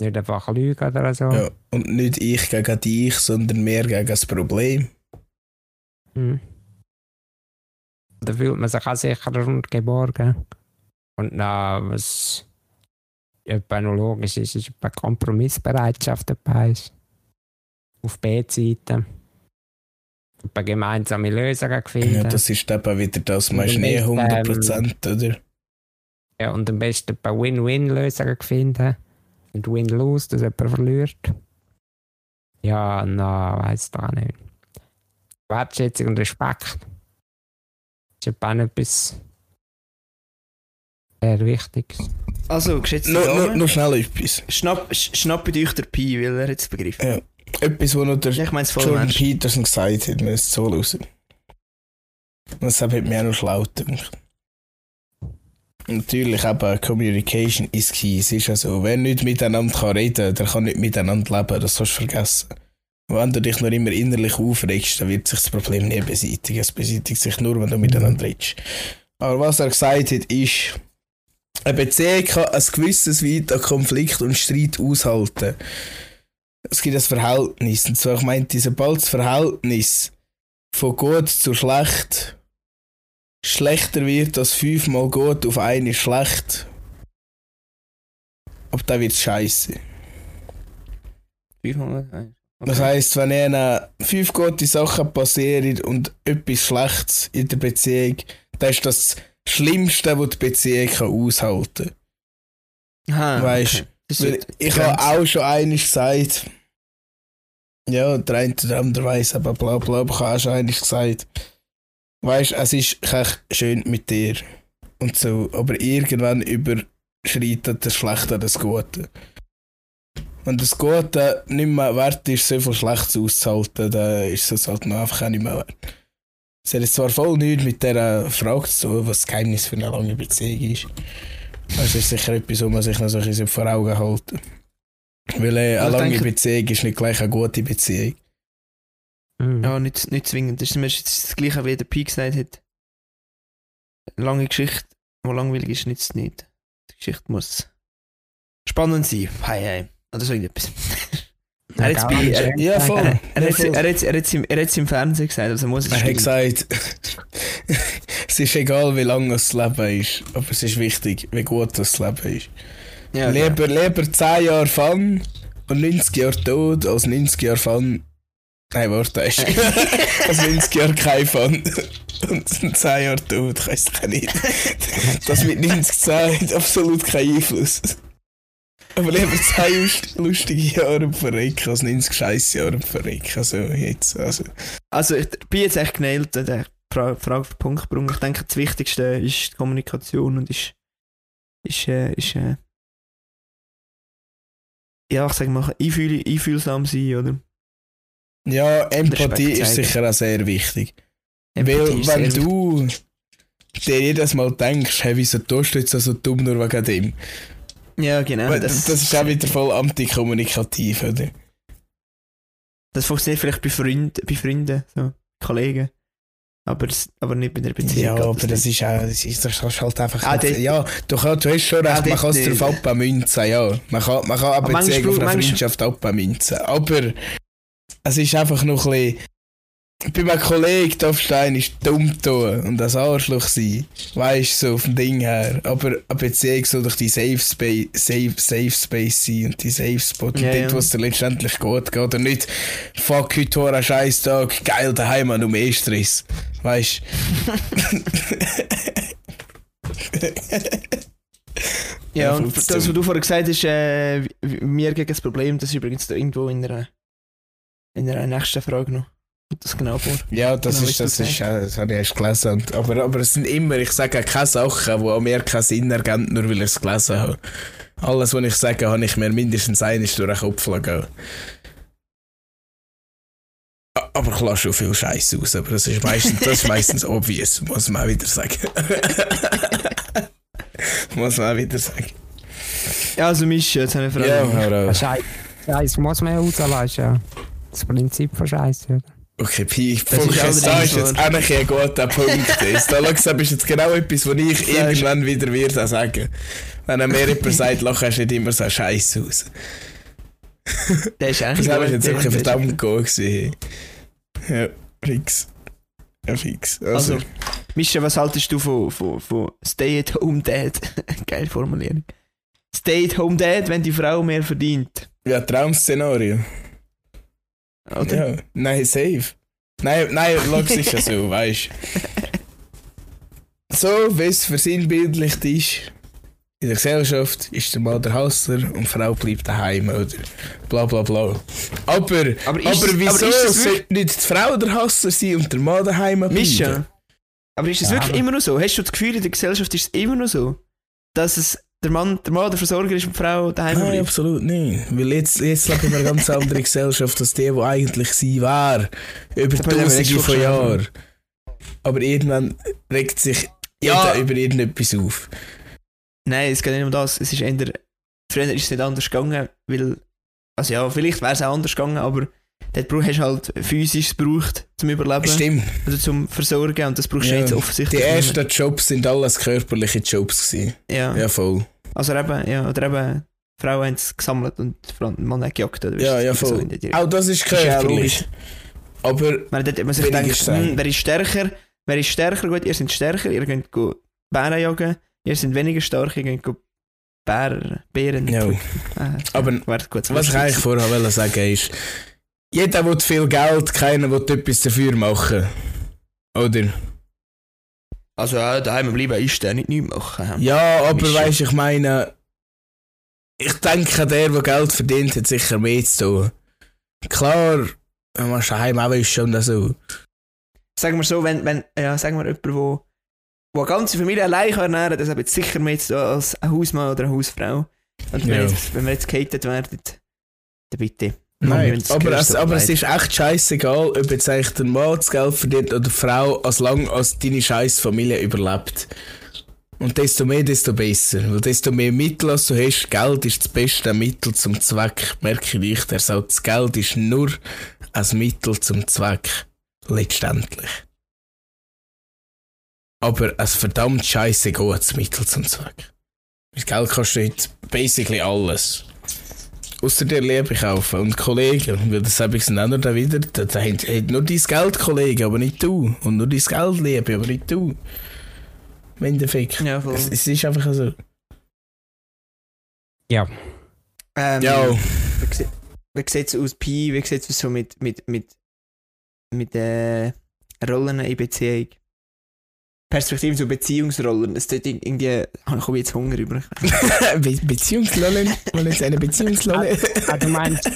Nicht einfach lügen oder so. ja. Und nicht ich gegen dich, sondern mehr gegen das Problem. Hm. Da fühlt man sich auch sicherer und geborgen. Und dann, was etwa noch logisch ist, ist etwa Kompromissbereitschaft dabei ist. Auf B-Seite. Etwa gemeinsame Lösungen finden. Ja, das ist eben wieder das, man ist nie dann ist, 100%, oder? Ja, und am besten bei Win-Win-Lösungen finden. Und Win-Lose, dass jemand verliert. Ja, na, weiß doch auch nicht. Wertschätzung und Respekt. Ist etwa auch etwas sehr Wichtiges. Also, geschätzte Nur, nur, Damen, nur schnell etwas. schnapp, sch- schnappt euch der Pi, weil er es begriffen. Ja. Etwas, was noch der Ich meine es voll Jordan ernst. Peterson gesagt hat, müsst so hören. Und das hat mich auch noch schlau gedacht. Natürlich eben, Communication ist key. Es ist ja so, wer nicht miteinander kann reden der kann nicht miteinander leben. Das kannst du vergessen. Wenn du dich nur immer innerlich aufregst, dann wird sich das Problem nie beseitigen. Es beseitigt sich nur, wenn du miteinander redest. Aber was er gesagt hat, ist, eine Beziehung kann ein gewisses Weit an Konflikt und Streit aushalten. Es gibt ein Verhältnis. Und zwar, ich meinte, sobald das Verhältnis von gut zu schlecht schlechter wird als fünfmal gut auf eine schlecht, ab dann wird es scheiße. Das heisst, wenn ihnen fünf gute Sachen passieren und etwas Schlechtes in der Beziehung, dann ist das das Schlimmste, was die Beziehung kann aushalten kann. Aha, okay. Weil wird ich habe auch schon eines gesagt. Ja, der eine oder andere weiss aber bla bla, aber ich habe auch schon eines gesagt. weißt es ist echt schön mit dir und so, aber irgendwann überschreitet das Schlechte das Gute. Wenn das Gute nicht mehr wert ist, so viel Schlechtes auszuhalten, dann ist es halt noch einfach auch nicht mehr wert. Es hat jetzt zwar voll nichts mit dieser Frage zu tun, was das Geheimnis für eine lange Beziehung ist. Das ist sicher etwas, was man sich noch so ein bisschen vor Augen halten Weil äh, eine Ich lange denke- Beziehung ist nicht gleich eine gute Beziehung. Mhm. Ja, nicht, nicht zwingend. Das ist mir jetzt das gleiche, wie der Pi gesagt hat. Eine lange Geschichte, die langweilig ist, nützt es nicht. Die Geschichte muss spannend sein. Hei, hei. Oder so irgendetwas. Er er-. Er, er, hat er, er, er hat es im Fernsehen gesagt, also muss es Er hat stimmen. gesagt, es ist egal, wie lang das Leben ist, aber es ist wichtig, wie gut das Leben ist. ja, genau. lieber, lieber 10 Jahre Fun und 90 Jahre tot als 90 Jahre Fun. Nein, warte, ist als 90 Jahre kein Fun und 10 Jahre tot, ich weiß es nicht. Das mit 90 Jahren hat absolut keinen Einfluss. Aber lieber 10 lust- lustige Jahre verrecken als 90 scheisse Jahre verrecken. Also jetzt, also. Also, ich bin jetzt echt genäht, der Fra Frage auf den Punkt gebracht. Ich denke, das Wichtigste ist die Kommunikation und ist. ist, äh, ist äh, ja, ich sag mal, einfühl einfühlsam sein, oder? Ja, Empathie ist sicher auch sehr wichtig. Empathie Weil, wenn sehr du dir jedes Mal denkst, hey, wieso tust du jetzt so dumm nur wegen dem? Ja, genau. Weil das, Das, ist auch wieder voll antikommunikativ, oder? das funktioniert vielleicht bei Freunden, bei Freunden so, Kollegen. Aber, aber nicht bei der Beziehung. Ja, aber das ist auch, das ist, das ist halt einfach. Ah, nicht- ja, du, kann, du hast schon Ah, recht, man dort kann es darauf abmünzen, ja. Man kann, man kann eine Aber manchmal Beziehung auf eine Freundschaft abmünzen. Aber es ist einfach noch ein bisschen. Bei meinem Kollegen du eigentlich dumm tun und ein Arschloch sein. Weißt du, so vom Ding her. Aber eine Beziehung soll doch die Safe Space, Safe, Safe Space sein und die Safe Spot. Und Ja, dort, ja. wo es dir letztendlich geht, geht er nicht. Fuck, heute war ein scheiß Tag, geil daheim, noch mehr Stress. Weißt Ja, Ja, und das, was du vorher gesagt hast, äh, mir gegen das Problem, das ist übrigens da irgendwo in einer, in einer nächsten Frage noch. Das genau vor? Ja, das Genau, ist, das ist, äh, das habe ich erst gelesen. Und, aber, aber es sind immer, ich sage keine Sachen, die an mir keinen Sinn ergeben, nur weil ich es gelesen habe. Alles, was ich sage, habe ich mir mindestens eines durch den Kopf. A- Aber ich lasse schon viel Scheiß aus, aber das ist meistens, das ist meistens obvious, muss man auch wieder sagen. muss man auch wieder sagen. Ja, also Mischa, jetzt habe ich eine Ja, Frage. Scheiße. Scheiße muss man ja ja Das Prinzip von Scheiße. oder? Okay, Pi, da ist jetzt endlich ein guter Punkt. Ist. Da langsam ist jetzt genau etwas, was ich irgendwann wieder werde sagen. Wenn mir jemand sagt, lach hast du nicht immer so Scheiß aus. Der ist eigentlich Das habe ich jetzt wirklich verdammt gut gesehen. Ja, fix. Ja, fix. Also, Also, Mischa, was haltest du von, von, von Stay at Home Dad? Geile Formulierung. Stay at Home Dad, wenn die Frau mehr verdient. ja, Traum-Szenario. Oder? Ja, nein, safe. Nein, nein, schau sicher so, weißt So, wie es versinnbildlicht ist, in der Gesellschaft ist der Mann der Hasser und die Frau bleibt daheim, oder? Bla bla bla. Aber, aber, ist wieso aber wirklich- sollte nicht die Frau der Hasser sein und der Mann daheim bleiben? Mischa, aber ist es Ja, wirklich aber- immer noch so? Hast du das Gefühl, in der Gesellschaft ist es immer noch so, dass es der Mann der, Mann der Versorger ist die Frau daheim Nein, bleibt? absolut nicht. Weil jetzt, jetzt leben wir eine ganz andere Gesellschaft als die, die eigentlich sie war. Über Da haben wir tausende von Jahren. Aber irgendwann regt sich Ja. jeder über irgendetwas auf. Nein, es geht nicht um das. Es ist eher, früher ist es nicht anders gegangen, weil, also ja, vielleicht wäre es auch anders gegangen, aber dort hast du halt physisch gebraucht zum Überleben, Stimmt. also zum Versorgen und das brauchst du Ja. jetzt Die offensichtlich nicht ersten Jobs sind alles körperliche Jobs gewesen. Ja. Ja, voll. Also eben, ja, oder eben, Frauen haben es gesammelt und Mann hat gejagt. Oder Ja, ja, so voll. Richtung. Auch das ist ja körperlich. Aber Man, dort man sich sein. hm, wer ist stärker? Wer ist stärker? Gut, ihr seid stärker, ihr könnt go Bären jagen, ihr seid weniger stark, ihr könnt go Bären, Bären. Ja. Äh, Aber warte, gut, was ich eigentlich vorher wollte sagen ist, jeder will viel Geld, keiner will etwas dafür machen. Oder? Also ja, daheim bleiben ist der nicht nichts machen. Ja, aber weißt du, ich meine, ich denke, der, der Geld verdient, hat sicher mehr zu tun. Klar, wenn man daheim auch ist schon so. sagen wir so, wenn, wenn ja, sagen wir jemand, wo, wo eine ganze Familie allein kann ernähren kann, das hat jetzt sicher mehr zu tun als ein Hausmann oder eine Hausfrau. Und wenn, Ja. jetzt, wenn wir jetzt gehatet werden, dann bitte. Nein, aber, es, aber es ist echt scheißegal, ob jetzt eigentlich der Mann das Geld verdient oder die Frau, als lang als deine scheiß Familie überlebt. Und desto mehr, desto besser. Weil desto mehr Mittel als du hast, Geld ist das beste Mittel zum Zweck. Merke ich, der sagt, das Geld ist nur ein Mittel zum Zweck. Letztendlich. Aber ein verdammt scheiße gutes Mittel zum Zweck. Mit Geld kannst du heute basically alles. Außer dir Liebe kaufen und Kollegen, weil das habe ich dann auch noch da wieder. Da, hat, hat nur dein Geld Kollegen, aber nicht du. Und nur dein Geld Liebe, aber nicht du. Im Endeffekt. Ja, voll. Es, es ist einfach so. Ja. Ähm, Ja, Wie wie sieht es aus, Pi? Wie sieht es so mit, mit, mit, mit äh, Rollen in Beziehung? Perspektiven zu Beziehungsrollen. Es tut irgendwie. Ah, Ich habe jetzt Hunger über. Be Beziehungslollen. Mal jetzt eine Beziehungslolle. Ah, du meinst,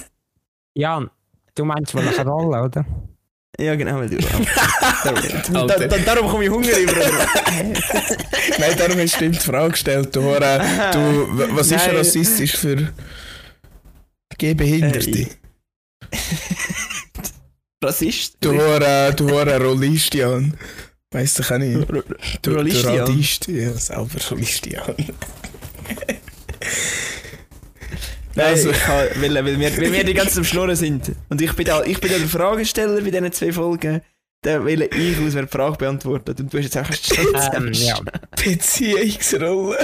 Jan, du meinst wohl eine Rolle, oder? Ja, genau, weil du. da, Alter. da, darum komme ich Hunger über. Nein, darum hast du die Frage gestellt. Du, Hora, du, was ist Nein. rassistisch für Gehbehinderte? Äh, Rassist? Du Hora, du Hora Rollist, Jan. Weißt du, kann ich. R- Du, Rollist, du Jan. Radist, ja, selber Rollist, Jan. Nein, Also- ich kann, weil, weil, wir, weil wir die ganze Zeit am Schnurren sind. Und ich bin, da, ich bin ja der Fragesteller bei diesen zwei Folgen. Da will ich aus, wer die Frage beantwortet. Und du hast jetzt einfach gestellt. Ähm, ja. Beziehungsrolle.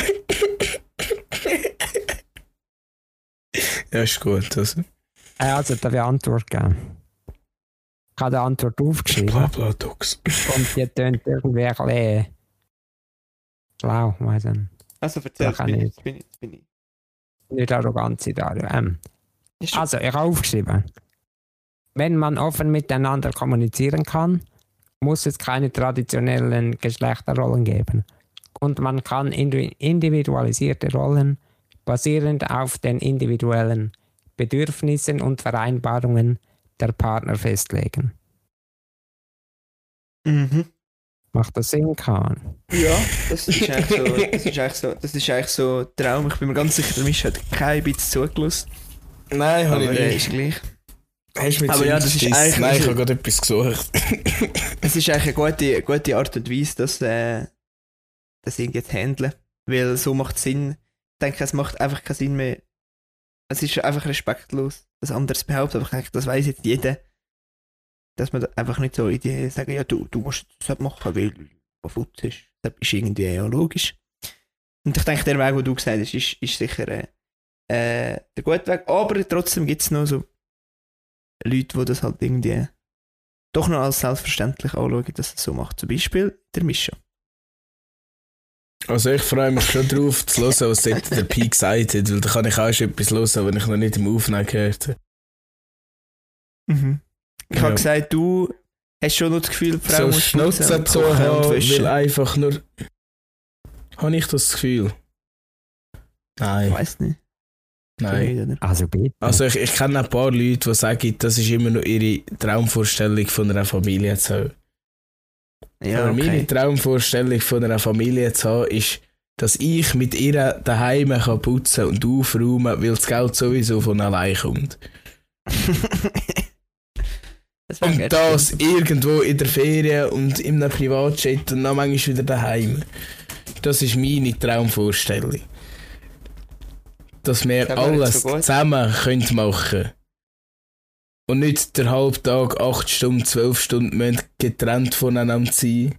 ja, ist gut. Also. Äh, Also, darf ich Antwort geben? Ich habe die Antwort aufgeschrieben Blabladox. und die tönt irgendwie ein bisschen schlau, weiß nicht. Also erzähl, kann bin ich- bin ich, bin ich. Nicht arrogant sein, Dario. Ähm, also, ich habe aufgeschrieben. Wenn man offen miteinander kommunizieren kann, muss es keine traditionellen Geschlechterrollen geben. Und man kann indi- individualisierte Rollen basierend auf den individuellen Bedürfnissen und Vereinbarungen der Partner festlegen. Mhm. Macht das Sinn, Kahn? Ja, das ist eigentlich so, das ist eigentlich so, das ist eigentlich so ein Traum. Ich bin mir ganz sicher, der Misch hat kein bisschen zugelassen. Nein, habe Aber ich äh, nicht. ist gleich. Hast du Aber ja, das ist eigentlich- Nein, ich habe gerade etwas gesucht. Es ist eigentlich eine gute, gute Art und Weise, das, äh, das irgendwie zu handeln. Weil so macht es Sinn. Ich denke, es macht einfach keinen Sinn mehr. Es ist einfach respektlos, das anderes behauptet. Aber ich denke, das weiß jetzt jeder. Dass man einfach nicht so in die sagen, ja, du, du musst das halt machen, weil du Futz ist. Das ist irgendwie ja logisch. Und ich denke, der Weg, den du gesagt hast, ist, ist sicher äh, äh, der gute Weg. Aber trotzdem gibt es noch so Leute, die das halt irgendwie doch noch als selbstverständlich anschauen, dass es so macht. Zum Beispiel der Mischa. Also ich freue mich schon drauf zu hören, was dort der Pi gesagt hat, weil da kann ich auch schon etwas hören, wenn ich noch nicht im Aufnehmen gehört habe. Mhm. Ich Ja. habe gesagt, du hast schon noch das Gefühl, die Frau So muss und zu kochen und haben, weil einfach nur... Habe ich das Gefühl? Ich Nein, weiß nicht. nein. Also bitte. Also ich, ich kenne ein paar Leute, die sagen, das ist immer noch ihre Traumvorstellung von einer Familie zu haben. Ja, Aber meine okay. Traumvorstellung von einer Familie zu haben, ist, dass ich mit ihr daheim kann putzen und aufräumen, weil das Geld sowieso von allein kommt. das Und geil. das irgendwo in der Ferien und in einem Privatjet und dann manchmal wieder daheim. Das ist meine Traumvorstellung. Dass wir Das alles zusammen können machen Und nicht der halbe Tag, 8 Stunden, 12 Stunden müssen getrennt voneinander sein.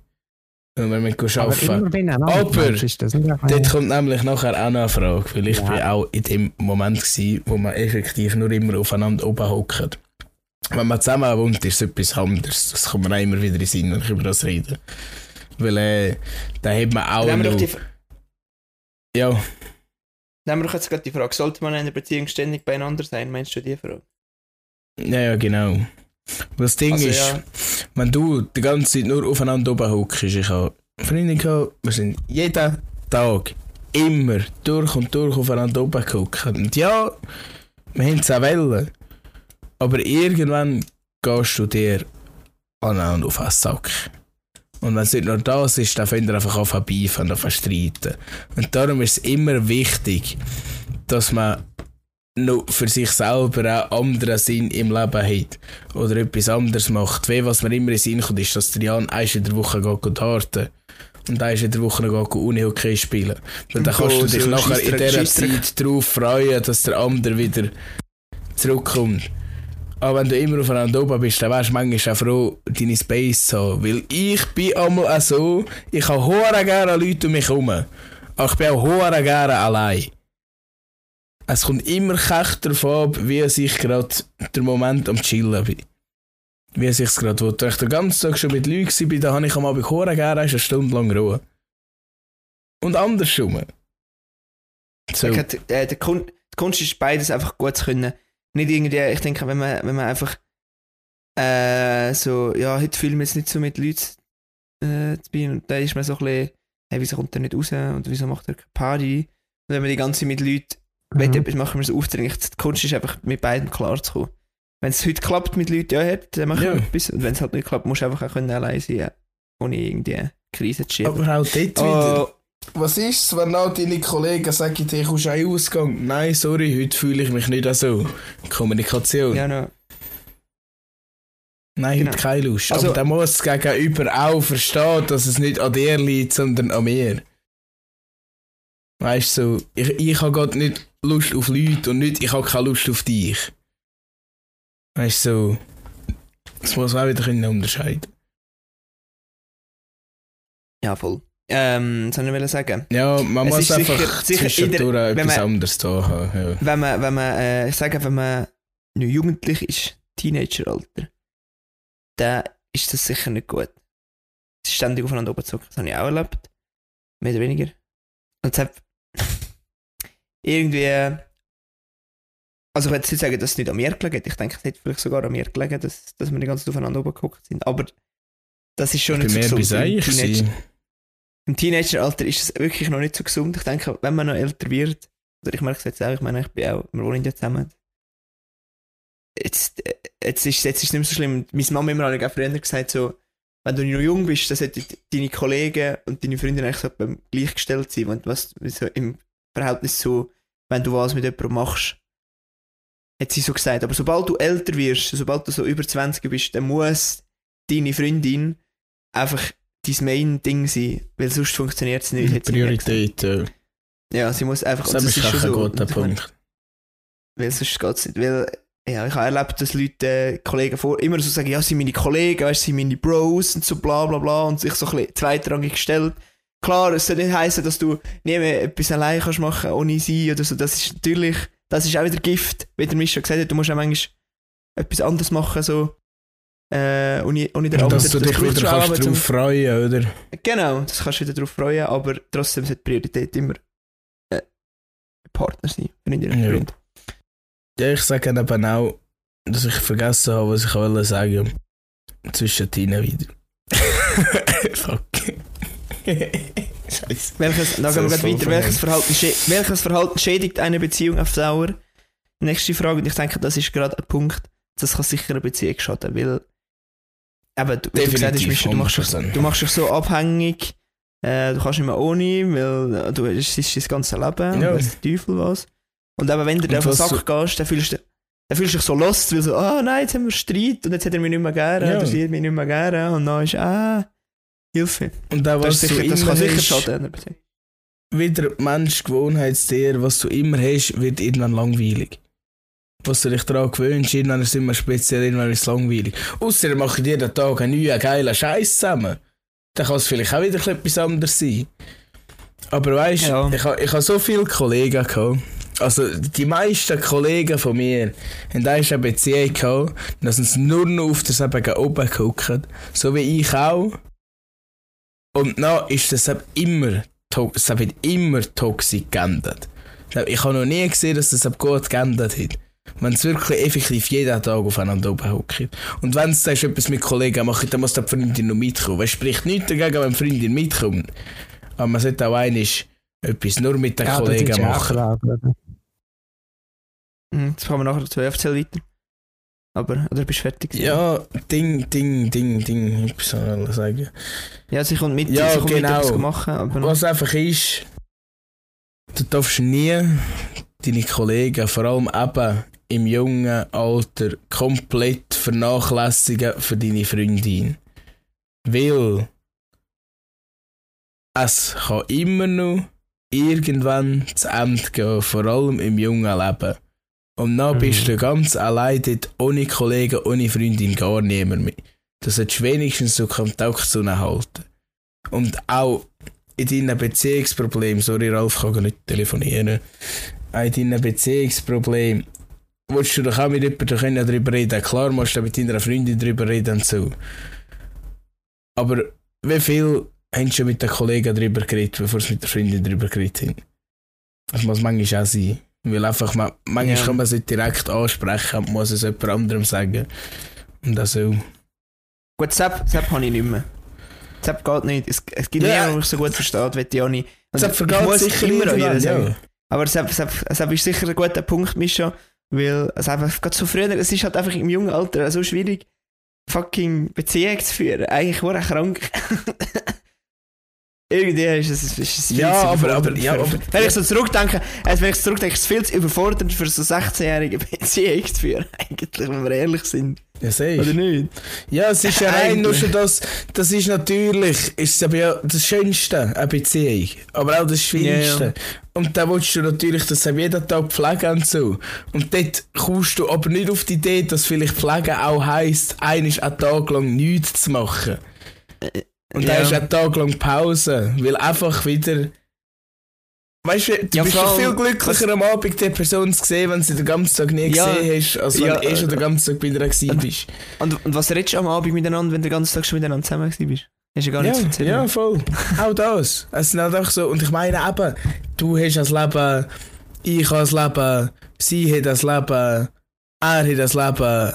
Wenn wir mit Aber arbeiten. Aber einfach- Dort kommt nämlich nachher auch noch eine Frage, weil ich Ja. bin auch in dem Moment gsi, wo man effektiv nur immer aufeinander oben hockt. Wenn man zusammen wohnt, ist es etwas anderes. Das kommt mir auch immer wieder in den Sinn, wenn ich über das rede. Weil äh, da hat man auch Nehmen noch... die, Ja, nehmen wir doch jetzt gerade die Frage, sollte man in einer Beziehung ständig beieinander sein? Meinst du die Frage? Ja, ja, genau. Das Ding Also, ist, ja. wenn du die ganze Zeit nur aufeinander oben hockst, ich habe eine Freundin gehabt, wir sind jeden Tag immer durch und durch aufeinander oben gehockt. Und ja, wir haben es auch wollen. Aber irgendwann gehst du dir aneinander auf den Sack. Und wenn es nicht nur das ist, dann fängt er einfach an beifen und streiten. Und darum ist es immer wichtig, dass man noch für sich selber auch anderen Sinn im Leben hat. Oder etwas anderes macht. Wie was mir immer in Sinn kommt, ist, dass der Jan eins in der Woche geht harten und eins in der Woche geht Unihockey spielen. Weil dann kannst du dich nachher in dieser. Zeit darauf freuen, dass der andere wieder zurückkommt. Aber wenn du immer aufeinander oben bist, dann wärst du manchmal auch froh, deine Space zu haben. Weil ich bin einmal auch so, ich habe hohe gerne Leute um mich herum. Aber ich bin auch hohe gerne allein. Es kommt immer kech darauf ab, wie ich gerade der Moment am Chillen bin. Wie ich es gerade will. Wenn ich den ganzen Tag schon mit Leuten war, dann habe ich am Abend hohe gerne eine Stunde lang Ruhe. Und andersrum. So. Ich hätte- äh, der Kun die Kunst ist beides einfach gut zu können. Nicht irgendwie, ich denke, wenn man, wenn man einfach äh, so, ja, heute fühlen wir jetzt nicht so mit Leuten äh, zu bin und dann ist man so ein bisschen, hey, wieso kommt er nicht raus und wieso macht er keine Party? Und wenn man die ganze Zeit mit Leuten Mhm. will, etwas machen, wir so aufdringlich. Die Kunst ist einfach mit beiden klar zu kommen. Wenn es heute klappt mit Leuten, ja, dann machen wir Ja. etwas. Und wenn es halt nicht klappt, musst du einfach auch können allein sein, ohne irgendwie eine Krise zu schieben. Aber auch dort wieder. Oh, Was ist es, wenn all deine Kollegen sagen, dir kommst du einen Ausgang? Nein, sorry, heute fühle ich mich nicht so. Kommunikation. ja, no. Nein, Genau. heute keine Lust. Also- Aber dann muss das Gegenüber auch verstehen, dass es nicht an dir liegt, sondern an mir. Weißt du, so, ich, ich habe gerade nicht Lust auf Leute und nicht, ich habe keine Lust auf dich. Weißt du, so, das muss man auch wieder können unterscheiden. ja, voll. Ähm, was soll ich wollen sagen? Ja, man Es muss einfach sicher- sicher in zwischendurch der- wenn etwas man- anderes da haben. Ja. Wenn man, wenn man, äh, ich sage, wenn man jugendlich ist, Teenageralter, dann ist das sicher nicht gut. Es ist ständig aufeinander oben zu hocken. Das habe ich auch erlebt. Mehr oder weniger. Und es hat irgendwie, also ich würde jetzt nicht sagen, dass es nicht an mir gelegen hat. Ich denke, es hätte vielleicht sogar an mir gelegen, dass, dass wir die ganze Zeit aufeinander oben gehockt sind. Aber das ist schon Bei nicht so gesund. Im Teenager- im Teenageralter ist es wirklich noch nicht so gesund. Ich denke, wenn man noch älter wird, oder ich merke es jetzt auch, ich meine, ich bin auch, wir wohnen ja zusammen. Jetzt, äh, jetzt, ist, jetzt ist es nicht mehr so schlimm. Meine Mama immer auch früher gesagt, so, wenn du noch jung bist, dann sollten deine Kollegen und deine Freunde eigentlich so beim gleichgestellt sein. Und was so im Verhältnis zu, wenn du was mit jemandem machst, hat sie so gesagt. Aber sobald du älter wirst, sobald du so über 20 bist, dann muss deine Freundin einfach dein Main-Ding sein, weil sonst funktioniert es nicht. hat sie mir gesagt. Priorität. Ja. Sie muss einfach. Das und ist auch ein guter ich meine, Punkt. Weil sonst geht es nicht. Weil, ja, ich habe erlebt, dass Leute, äh, Kollegen vor, immer so sagen, ja, sie sind meine Kollegen, weißt, sie sind meine Bros und so bla bla bla und sich so ein bisschen zweitrangig gestellt. Klar, es soll nicht heißen, dass du nie mehr etwas allein kannst machen ohne sie oder so. Das ist natürlich, das ist auch wieder Gift, wie der Mischa gesagt hat, du musst auch manchmal etwas anderes machen, so. Äh, ohne, ohne den Und dass anderen. du dich wieder kannst aber zum- drauf freuen, oder? Genau, das kannst du wieder darauf freuen, aber trotzdem sollte die Priorität immer äh, Partner sein, Freundin Ja. Freund. Ja, ich sage eben auch, dass ich vergessen habe, was ich wollte sagen. Zwischen Tina wieder. Fuck. Welches, da So gehen wir weiter. Welches. Verhalten, welches Verhalten schädigt eine Beziehung auf Dauer? Nächste Frage, und ich denke, das ist gerade ein Punkt, das kann sicher eine Beziehung schaden, weil eben, du, wie du gesagt hast, Definitiv, du machst, dich, 100%. du machst dich so abhängig, äh, du kannst nicht mehr ohne, weil äh, du, es ist dein ganzes Leben, Ja. weiss der Teufel was. Und eben, wenn du auf den Sack so- gehst, dann fühlst du dann fühlst du dich so lost, weil so, ah nein, jetzt haben wir Streit und jetzt hat er mich nicht mehr gerne, Ja. oder sie hat mich nicht mehr gerne und dann ist, ah, Hilfe. Und auch Das, was ist sicher, du das kann sicher schaden. wieder Mensch, Gewohnheitstier, was du immer hast, wird irgendwann langweilig. Was du dich daran gewöhnst, irgendwann ist es immer speziell, irgendwann ist es langweilig. Ausser ihr macht jeden Tag einen neuen, geilen Scheiß zusammen. Dann kann es vielleicht auch wieder etwas anderes sein. Aber weißt du, Ja. ich, ha- ich habe so viele Kollegen gehabt. Also die meisten Kollegen von mir haben eigentlich eine Beziehung gehabt, dass sie nur noch auf das eben oben gucken. So wie ich auch. Und dann ist das immer, es wird immer toxisch geändert. Ich habe noch nie gesehen, dass das gut geändert hat. Wenn es wirklich effektiv jeden Tag aufeinander oben hockt. Und wenn es etwas mit Kollegen macht, dann muss die Freundin noch mitkommen. Es spricht nichts dagegen, wenn die Freundin mitkommt. Aber man sollte auch einiges etwas nur mit den Ja, das Kollegen machen. Mhm, Jetzt kommen wir nachher dazu. Erzähl weiter. Aber, oder bist du fertig? Ja, Ding, Ding, Ding, Ding, ich soll sagen. Ja, sie kommt mit, Ja, sie kommt genau. mit machen, aber... Was einfach ist, du darfst nie deine Kollegen, vor allem eben im jungen Alter, komplett vernachlässigen für deine Freundin. Weil es kann immer noch irgendwann zu Ende gehen, vor allem im jungen Leben. Und dann Mhm. bist du ganz allein dort, ohne Kollegen, ohne Freundin, gar niemand mehr. Du solltest wenigstens so Kontakt zu ihnen halten. Und auch in deinen Beziehungsproblemen, sorry Ralf, kann gar nicht telefonieren, auch in deinen Beziehungsproblemen, willst du doch auch mit jemandem darüber reden Klar musst du mit deiner Freundin darüber reden und so. Aber wie viel haben schon mit den Kollegen darüber geredet, bevor sie mit der Freundin darüber geredet haben? Das muss manchmal auch sein. Weil einfach, man, manchmal Ja. kann man es nicht direkt ansprechen, man muss es jemand anderem sagen. Und das so. Gut, Sepp, Sepp habe ich nicht mehr. Sepp geht nicht. Es, es gibt Ja. niemanden, der mich so gut versteht, wie die nicht. Und Sepp ich vergeht sicher immer an ja. Aber Sepp, Sepp, Sepp ist sicher ein guter Punkt, Mischa, weil es einfach gerade so früher, es ist halt einfach im jungen Alter so schwierig, fucking Beziehung zu führen. Eigentlich war er krank. Irgendwie ist es, ist es viel Ja, zu aber- aber- ja, aber- Wenn ich so zurückdenke, also wenn ich zurückdenke, ist es viel zu überfordernd für so 16-jährige Beziehung zu führen. Eigentlich, wenn wir ehrlich sind. Ja, siehst Oder du. nicht? Ja, es ist ja rein nur schon das, das ist natürlich, ist aber ja das Schönste, eine Beziehung. Aber auch das Schwierigste. Ja, ja. Und da willst du natürlich das auch jeden Tag pflegen und so. Und dort kommst du aber nicht auf die Idee, dass vielleicht Pflegen auch heisst, eines einen Tag lang nichts zu machen. Und Ja. dann ist einen Tag lang Pause, weil einfach wieder. Weißt du, du Ja, bist doch viel glücklicher am Abend, die Person zu sehen, wenn sie den ganzen Tag nie Ja. gesehen hast, als wenn Ja, du eh schon den ganzen Tag bei ihr gewesen bist. Und, und was redest du am Abend miteinander, wenn du den ganzen Tag schon miteinander zusammen bist? Hast du gar Ja, nichts zu erzählen. ja, voll. Auch das. Es sind halt auch so. Und ich meine eben, du hast das Leben, ich habe das Leben, sie hat das Leben, er hat das Leben.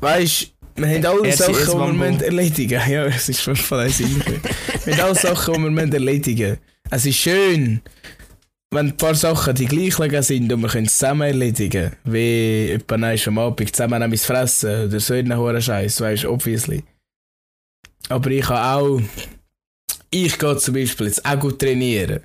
Weißt wir haben alle Er- sie ist Sachen, die müssen erledigen Ja, es ist eins Wir haben alle Sachen, die müssen erledigen Es ist schön, wenn ein paar Sachen die gleichen sind und wir können es zusammen erledigen. Wie etwa am Abend zusammen etwas fressen oder so einen hohen Scheiß, weißt du, obviously. Aber ich habe auch. Ich gehe zum Beispiel jetzt auch gut trainieren.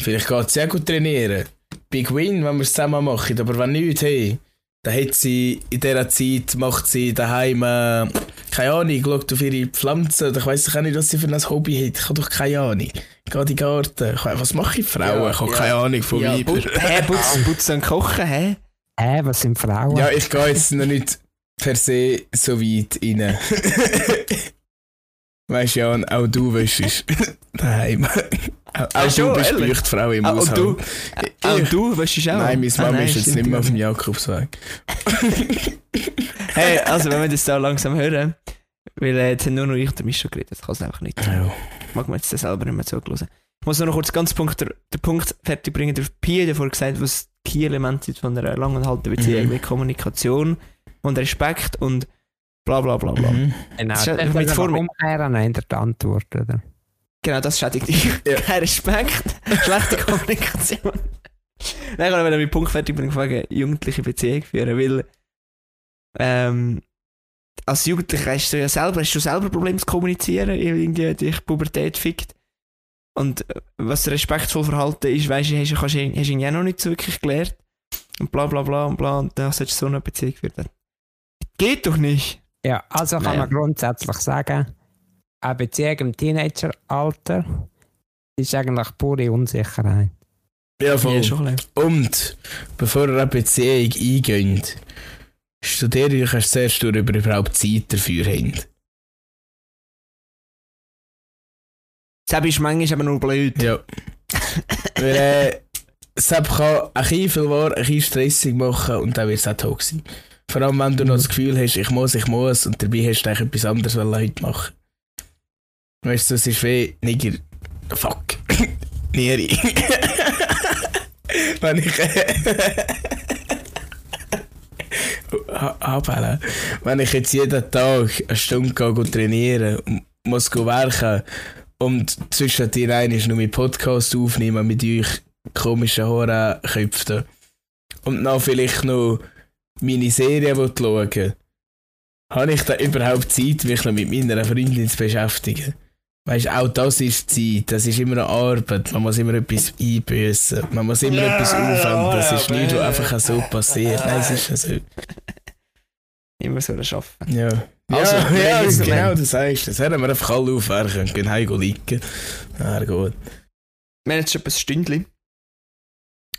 Vielleicht geht sie auch gut trainieren. Big Win, wenn wir es zusammen machen. Aber wenn nicht, hey, dann hat sie in dieser Zeit, macht sie daheim, äh, keine Ahnung, schaut auf ihre Pflanzen. Oder ich weiß auch nicht, was sie für ein Hobby hat. Ich habe doch keine Ahnung. Geht in den Garten. Ich- Was mache ich Frauen? Ja, ich habe ja. keine Ahnung von ja, Weibern. hä, putzen, putzen und kochen, hä? Hä, was sind Frauen? Ja, ich gehe jetzt noch nicht per se so weit rein. weißt du, Jan, auch du wäschst daheim. Auch, auch schon, du bist ehrlich? Beichtfrau im Ah, und Haushalt. du, Ich- auch du, weißt du auch? Nein, meine Ah, Mama nein, ist jetzt nicht mehr auf dem Jakobsweg. Hey, also wenn wir das da langsam hören, weil äh, jetzt haben nur noch ich und der Mischa geredet, das kann es einfach nicht. Ja. Mag man jetzt das selber nicht mehr zugelassen. Ich muss nur noch kurz ganz Punkt, der, der Punkt fertig bringen. Der Pi hat ja vorhin gesagt, was die Key-Elemente sind von einer langanhaltenden Beziehung, Mhm. wie Kommunikation und Respekt und bla bla bla bla. Mhm. Genau, Das ist das ist mit mit Form- Umkehren ändert die Antwort, oder? Genau, das schädigt dich. Ja. Kein Respekt, schlechte Kommunikation. Nein, ich wollte meinen Punkt fertig bringen, wegen jugendliche Beziehung führen, weil ähm, als Jugendlicher hast du ja selber, hast du selber Probleme zu kommunizieren, irgendwie dich Pubertät fickt. Und äh, was respektvoll Verhalten ist, weißt du, hast, du- kannst, du- hast du ihn ja noch nicht so wirklich gelernt. Und bla bla bla und bla, und dann solltest du so eine Beziehung führen. Geht doch nicht. Ja, also kann Naja. man grundsätzlich sagen, eine Beziehung im Teenageralter ist eigentlich pure Unsicherheit. Ja, voll. Ja, schon. Und bevor ihr eine Beziehung eingeht, studiert ihr erst zuerst durch, ob ihr überhaupt Zeit dafür habt. Sepp ist manchmal aber nur blöd. Ja. Weil, äh, Sepp kann ein bisschen viel wahr, ein bisschen stressig machen und dann wird es auch toll sein. Vor allem, wenn du noch das Gefühl hast, ich muss, ich muss und dabei hast du eigentlich etwas anderes wollen heute machen. Weißt du, es ist wie, Nigger, fuck, Nieri. wenn ich, Ha- Abhellen. Wenn ich jetzt jeden Tag eine Stunde gehe, trainieren muss gehen werken und zwischen dir ein ist noch mit Podcast aufnehmen mit euch komischen Horrorköpfen und dann vielleicht noch meine Serie schauen habe ich da überhaupt Zeit, mich noch mit meiner Freundin zu beschäftigen? Weißt du, auch das ist Zeit, das ist immer eine Arbeit, man muss immer etwas einbüßen, man muss immer Ja, etwas aufwenden, das ist ja, nichts, was ja. einfach so passiert. Nein, es ist ja so. Immer so arbeiten. Ja. Also, ja, ja jetzt- genau, das du. Das hätten wir einfach alle aufwerfen können, gehen heim liegen. Ja, gut. Wir haben jetzt schon etwas Stündchen.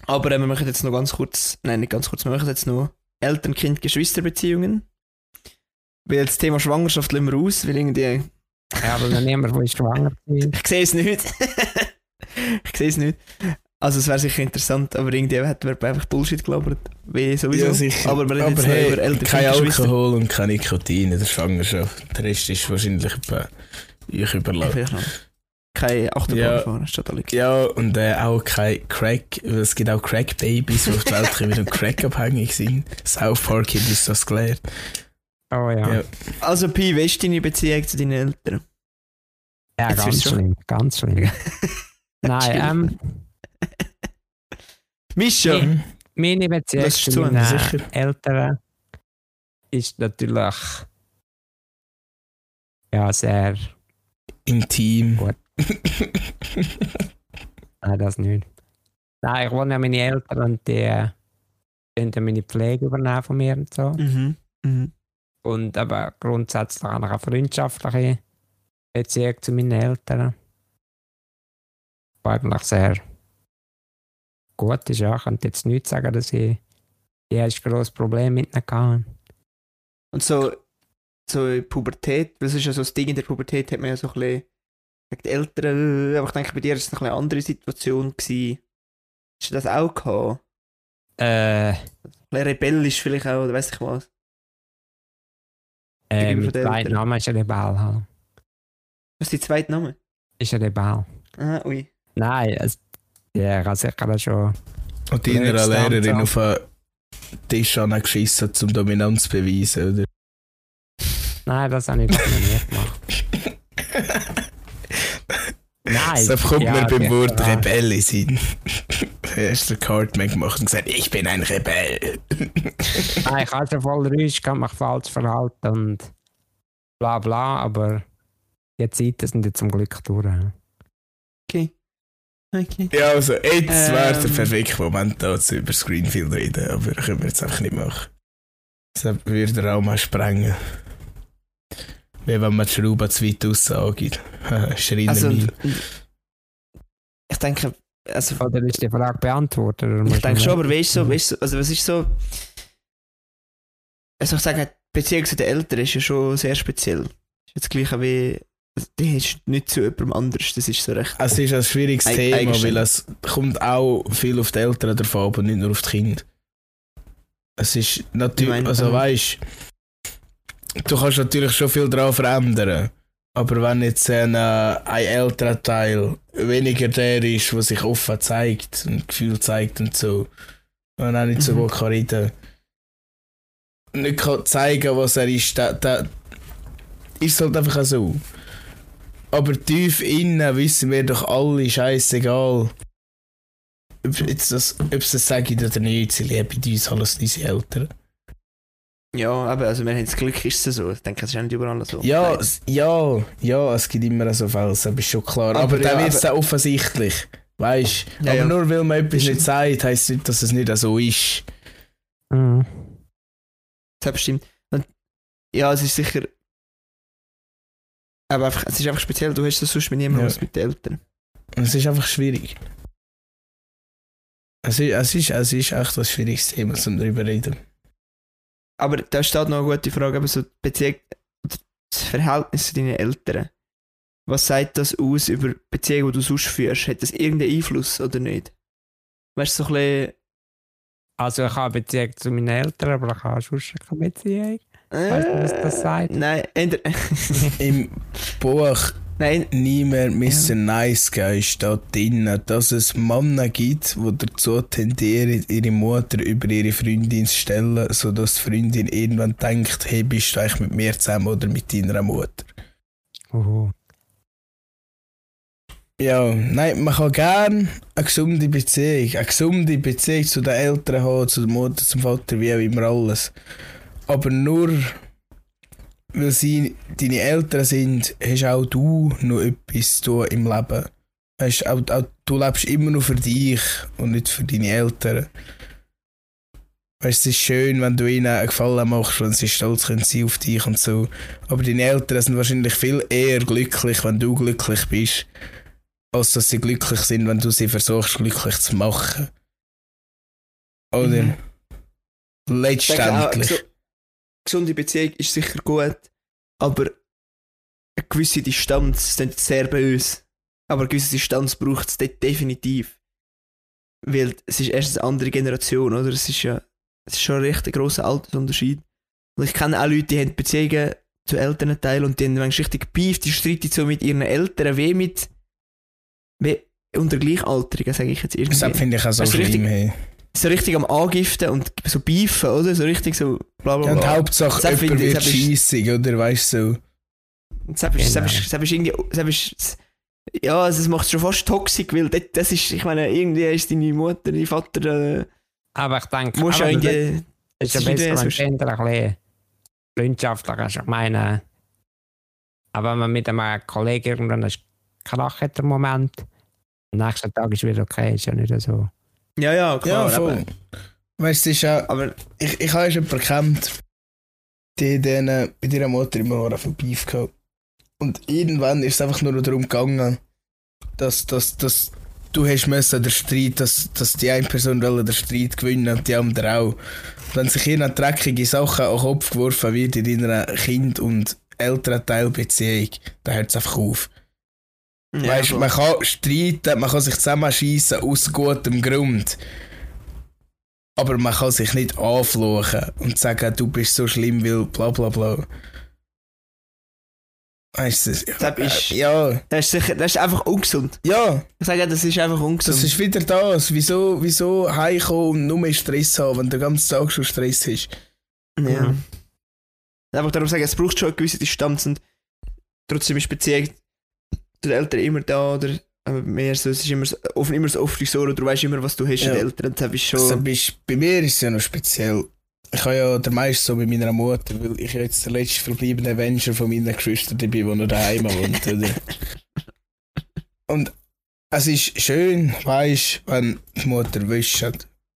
Aber äh, wir machen jetzt noch ganz kurz, nein, nicht ganz kurz, wir machen jetzt noch Eltern-Kind-Geschwisterbeziehungen. Weil das Thema Schwangerschaft lassen wir aus, weil irgendwie, Ja, aber noch niemand, der schwanger ist. ich sehe es nicht. ich sehe es nicht. Also es wäre sicher interessant, aber irgendwie hätten wir einfach Bullshit gelabert. Wie sowieso. Ja, sicher. Aber wir reden Aber hey, über Eltern, kein. Alkohol und kein Nikotin in der Schwangerschaft. Der Rest ist wahrscheinlich euch überlassen. Keine Achterbahn Ja. fahren, statt alle. Ja, und äh, auch kein Crack. Es gibt auch Crack-Babys, die auf die Welt kommen und Crack abhängig sind. South Park hat uns das gelernt. Oh ja. Ja. Also Pi, wie ist deine Beziehung zu deinen Eltern? Ja, Jetzt ganz schlimm, ganz schlimm. Nein, ähm, Mischa! Ja. meine Beziehung Das ist zu zu, meinen sicher. Eltern ist natürlich ja sehr. Intim. Gut. Nein, das nicht. Nein, ich wohne ja meine Eltern und die äh, können meine Pflege übernehmen von mir und so. Mhm. Mhm. Und aber grundsätzlich ich eine freundschaftliche Beziehung zu meinen Eltern. Die eigentlich sehr gut ist. Ja. Ich könnte jetzt nicht sagen, dass ich die erste grosses Problem mit ihnen hatte. Und so, so Pubertät, das ist ja so das Ding in der Pubertät, hat man ja so ein bisschen die Eltern, aber ich denke, bei dir war es eine andere Situation. Gewesen. Hast du das auch gehabt? Äh, Ein bisschen rebellisch vielleicht auch, oder weiss ich was. Äh, mein den zweiter. Name ist ein Rebell. halt. Was ist dein zweiter Name? Ist ein Rebell. Ah, ui. Nein, es, ja, ich habe sicher schon. Und deiner Lehrerin auf den Tisch angeschissen, zum Dominanz zu beweisen, oder? Nein, das habe ich noch nie gemacht. Nein. So kommt ja, mir beim Wort ja. Rebell in Sinn. Erst der Cartman gemacht und gesagt, ich bin ein Rebell. Nein, ich habe schon voll Rüsch, kann mich falsch verhalten und bla bla, aber die Zeiten sind jetzt zum Glück durch. Okay. Okay. Ja, also jetzt Ähm. wäre der perfekte Moment, da zu über Screenfield reden, aber können wir jetzt einfach nicht machen. Das würde den Raum auch sprengen. Wie wenn man die Schraube zu weit aussagen. Schreiner Also, ich denke, also, Oder ist die Frage beantwortet? Oder ich denke schon, aber weißt du, so, weißt du, also was ist so. Also ich sage, die Beziehung zu den Eltern ist ja schon sehr speziell. Ist jetzt gleich wie. also, Die ist nicht zu jemandem anders, das ist so recht. Es ist ein schwieriges Eig- Thema, eigenständig. weil es kommt auch viel auf die Eltern davon, aber nicht nur auf die Kinder. Es ist Ich natürlich, also ähm, weißt du kannst natürlich schon viel daran verändern. Aber wenn jetzt ein, äh, ein älterer Teil weniger der ist, der sich offen zeigt und Gefühl zeigt und so, und auch nicht so Mhm. gut kann reden, nicht kann zeigen, was er ist, da, da ist es halt einfach auch so. Aber tief innen wissen wir doch alle, scheißegal. Ob, jetzt das, ob sie das sagen oder nicht, sie lieben uns alles unsere Eltern. Ja, aber also wir haben das Glück, ist es so. Ich denke, es ist auch nicht überall so. Ja, es- ja, ja, es gibt immer so Fälle, das ist schon klar. Aber, Aber dann ja, wird es dann offensichtlich. Weißt du? Ja, aber ja. nur weil man etwas Ist- nicht sagt, heisst nicht, dass es nicht so ist. Mhm. Das bestimmt. Ja, es ist sicher. Aber einfach, es ist einfach speziell, du hast das sonst mit niemandem Ja. mit den Eltern. Es ist einfach schwierig. Es ist, es ist, es ist echt ein schwieriges Thema, um darüber reden. Aber da steht noch eine gute Frage, aber so Beziehung, das Verhältnis zu deinen Eltern. Was sagt das aus über die Beziehung, die du sonst führst? Hat das irgendeinen Einfluss oder nicht? Weißt du, so ein bisschen. Also ich habe eine Beziehung zu meinen Eltern, aber ich habe sonst keine Beziehung. Äh, Weißt du, was das sagt? Nein, Im Buch nein, Niemand Mr. Nice Guy steht drin, dass es Männer gibt, die dazu tendieren, ihre Mutter über ihre Freundin zu stellen, sodass die Freundin irgendwann denkt, hey, bist du eigentlich mit mir zusammen oder mit deiner Mutter? Uhu. Ja, nein, man kann gerne eine gesunde Beziehung, eine gesunde Beziehung zu den Eltern haben, zu der Mutter, zum Vater, wie auch immer alles. Aber nur weil sie deine Eltern sind, hast auch du noch etwas zu tun im Leben. Weißt, auch, auch, du lebst immer nur für dich und nicht für deine Eltern. Weißt, es ist schön, wenn du ihnen einen Gefallen machst und sie stolz können sein auf dich und so. Aber deine Eltern sind wahrscheinlich viel eher glücklich, wenn du glücklich bist, als dass sie glücklich sind, wenn du sie versuchst, glücklich zu machen. Oder? Mhm. Letztendlich. Gesunde Beziehung ist sicher gut, aber eine gewisse Distanz, das jetzt sehr bei uns, aber eine gewisse Distanz braucht es dort definitiv. Weil es ist erst eine andere Generation, oder? Es ist ja es ist schon ein recht grosser Altersunterschied. Und ich kenne auch Leute, die haben Beziehungen zu Elternteilen und die haben manchmal richtig Beef, die streiten so mit ihren Eltern wie mit wie unter Gleichaltrigen, sage ich jetzt irgendwie. Das finde ich auch so du, schlimm. richtig- Hey. So richtig am Angiften und so beefen, oder? So richtig so bla bla Ja, und bla. Hauptsache, Das jemand wird scheissig, oder? Weißt du? So. Und Das ist, Genau. das ist, irgendwie, das ist, ja, also es macht schon fast toxisch, weil das, das ist, ich meine, irgendwie ist deine Mutter, dein Vater, äh, Aber ich denke, musst ja aber irgendwie, es ist ja besser, wenn die Kinder ein bisschen freundschaftlich ist. Ich meine, aber wenn man mit einem Kollegen irgendwann einen Krach hat, im Moment, am nächsten Tag ist wieder okay, ist ja nicht so. Ja, ja, Ja, klar, voll. aber, Weißt du, es ist auch, aber ich, ich habe jemanden gekannt, die denen bei ihrer Mutter immer noch vorbei gehabt. Und irgendwann ist es einfach nur noch darum gegangen, dass, dass, dass du hast müssen den Streit, dass, dass die eine Person will den Streit gewinnen und die andere auch. Wenn sich hier dreckige Sachen an den Kopf geworfen wird in deiner Kind- und Elternteilbeziehung, dann hört es einfach auf. Ja, weißt voll. man kann streiten, man kann sich zusammenschießen aus gutem Grund. Aber man kann sich nicht anfluchen und sagen, du bist so schlimm, weil bla bla bla. Weißt du, Das ist- ja, das ist sicher, das ist einfach ungesund. ja, Ich sage, das ist einfach ungesund. das ist wieder das. Wieso, wieso heimkommen und nur mehr Stress haben, wenn du den ganzen Tag schon Stress hast? ja. Einfach darum sagen, es braucht schon eine gewisse Distanz und trotzdem ist Beziehung den Eltern immer da, oder, aber mehr so, es ist immer so, oft, immer so oft so, oder du weißt immer, was du hast Ja. in den Eltern, das Also, schon, bist, bei mir ist es ja noch speziell. Ich habe ja der meiste so bei meiner Mutter, weil ich ja jetzt der letzte verbliebene Avenger von meinen Geschwistern bin, der noch daheim wohnt. Oder? Und es ist schön, weißt wenn die Mutter wischt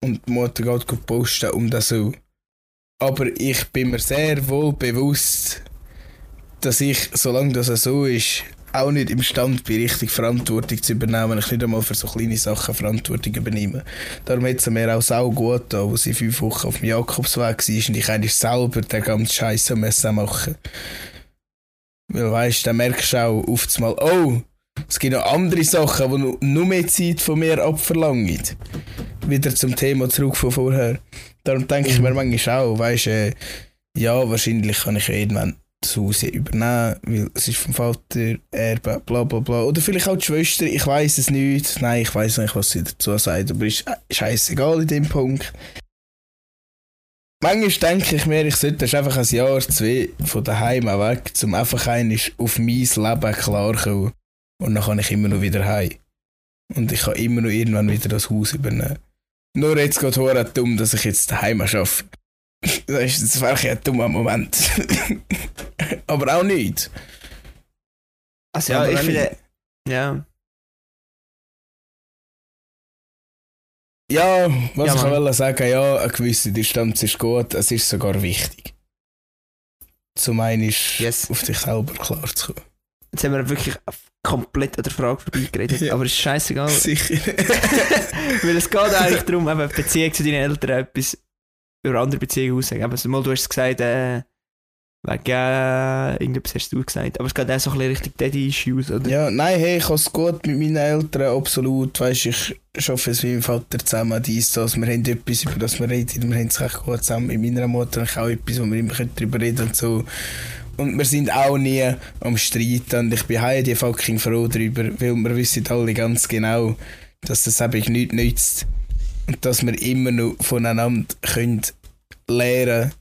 und die Mutter geht gut posten um das so. Aber ich bin mir sehr wohl bewusst, dass ich, solange das so ist, auch nicht imstande bin, richtig Verantwortung zu übernehmen, wenn ich nicht einmal für so kleine Sachen Verantwortung übernehme. Darum hat es mir auch sau gut da, wo sie fünf Wochen auf dem Jakobsweg war und ich eigentlich selber den ganzen Scheiß müssen machen. Weil weißt, dann merkst du auch oft mal, oh, es gibt noch andere Sachen, die noch- nur mehr Zeit von mir abverlangen. Wieder zum Thema zurück von vorher. Darum denke ich mir manchmal auch, weißt äh, ja, wahrscheinlich kann ich irgendwann Haus hier übernehmen, weil es ist vom Vater Erbe, bla bla bla. Oder vielleicht auch die Schwester, ich weiß es nicht. Nein, ich weiß nicht, was sie dazu sagt, aber ist äh, scheißegal in dem Punkt. Manchmal denke ich mir, ich sollte einfach ein Jahr, zwei von daheim weg, um einfach einmal auf mein Leben klarzukommen. Und dann kann ich immer noch wieder heim. Und ich kann immer noch irgendwann wieder das Haus übernehmen. Nur jetzt geht es dumm, dass ich jetzt daheim arbeite. Das wäre ein dummer Moment. Aber auch nicht. also ja, ich finde, ja, Ja, was Ja, ich wollte sagen, ja, eine gewisse Distanz ist gut, es ist sogar wichtig. Zum einen ist Yes. auf dich selber klar zu kommen. jetzt haben wir wirklich komplett an der Frage vorbeigeredet, Ja. aber es ist scheißegal, Sicher. weil es geht eigentlich darum, eben Beziehung zu deinen Eltern etwas über andere Beziehungen aussagen. Aber so mal, du hast es gesagt, äh, wegen äh, irgendetwas hast du gesagt, aber es geht auch so ein bisschen Richtung Daddy-Issues, oder? ja, nein, hey, ich habe es gut mit meinen Eltern, absolut. Weißt, ich es mit meinem Vater zusammen, dies, das. Wir haben etwas, über das wir reden. Wir haben es echt gut zusammen. Mit meiner Mutter habe ich auch etwas, wo wir immer darüber reden und so. Und wir sind auch nie am Streiten. Und ich bin die fucking froh darüber, weil wir wissen alle ganz genau, dass das eben nichts nützt. Dass wir immer noch voneinander können lernen,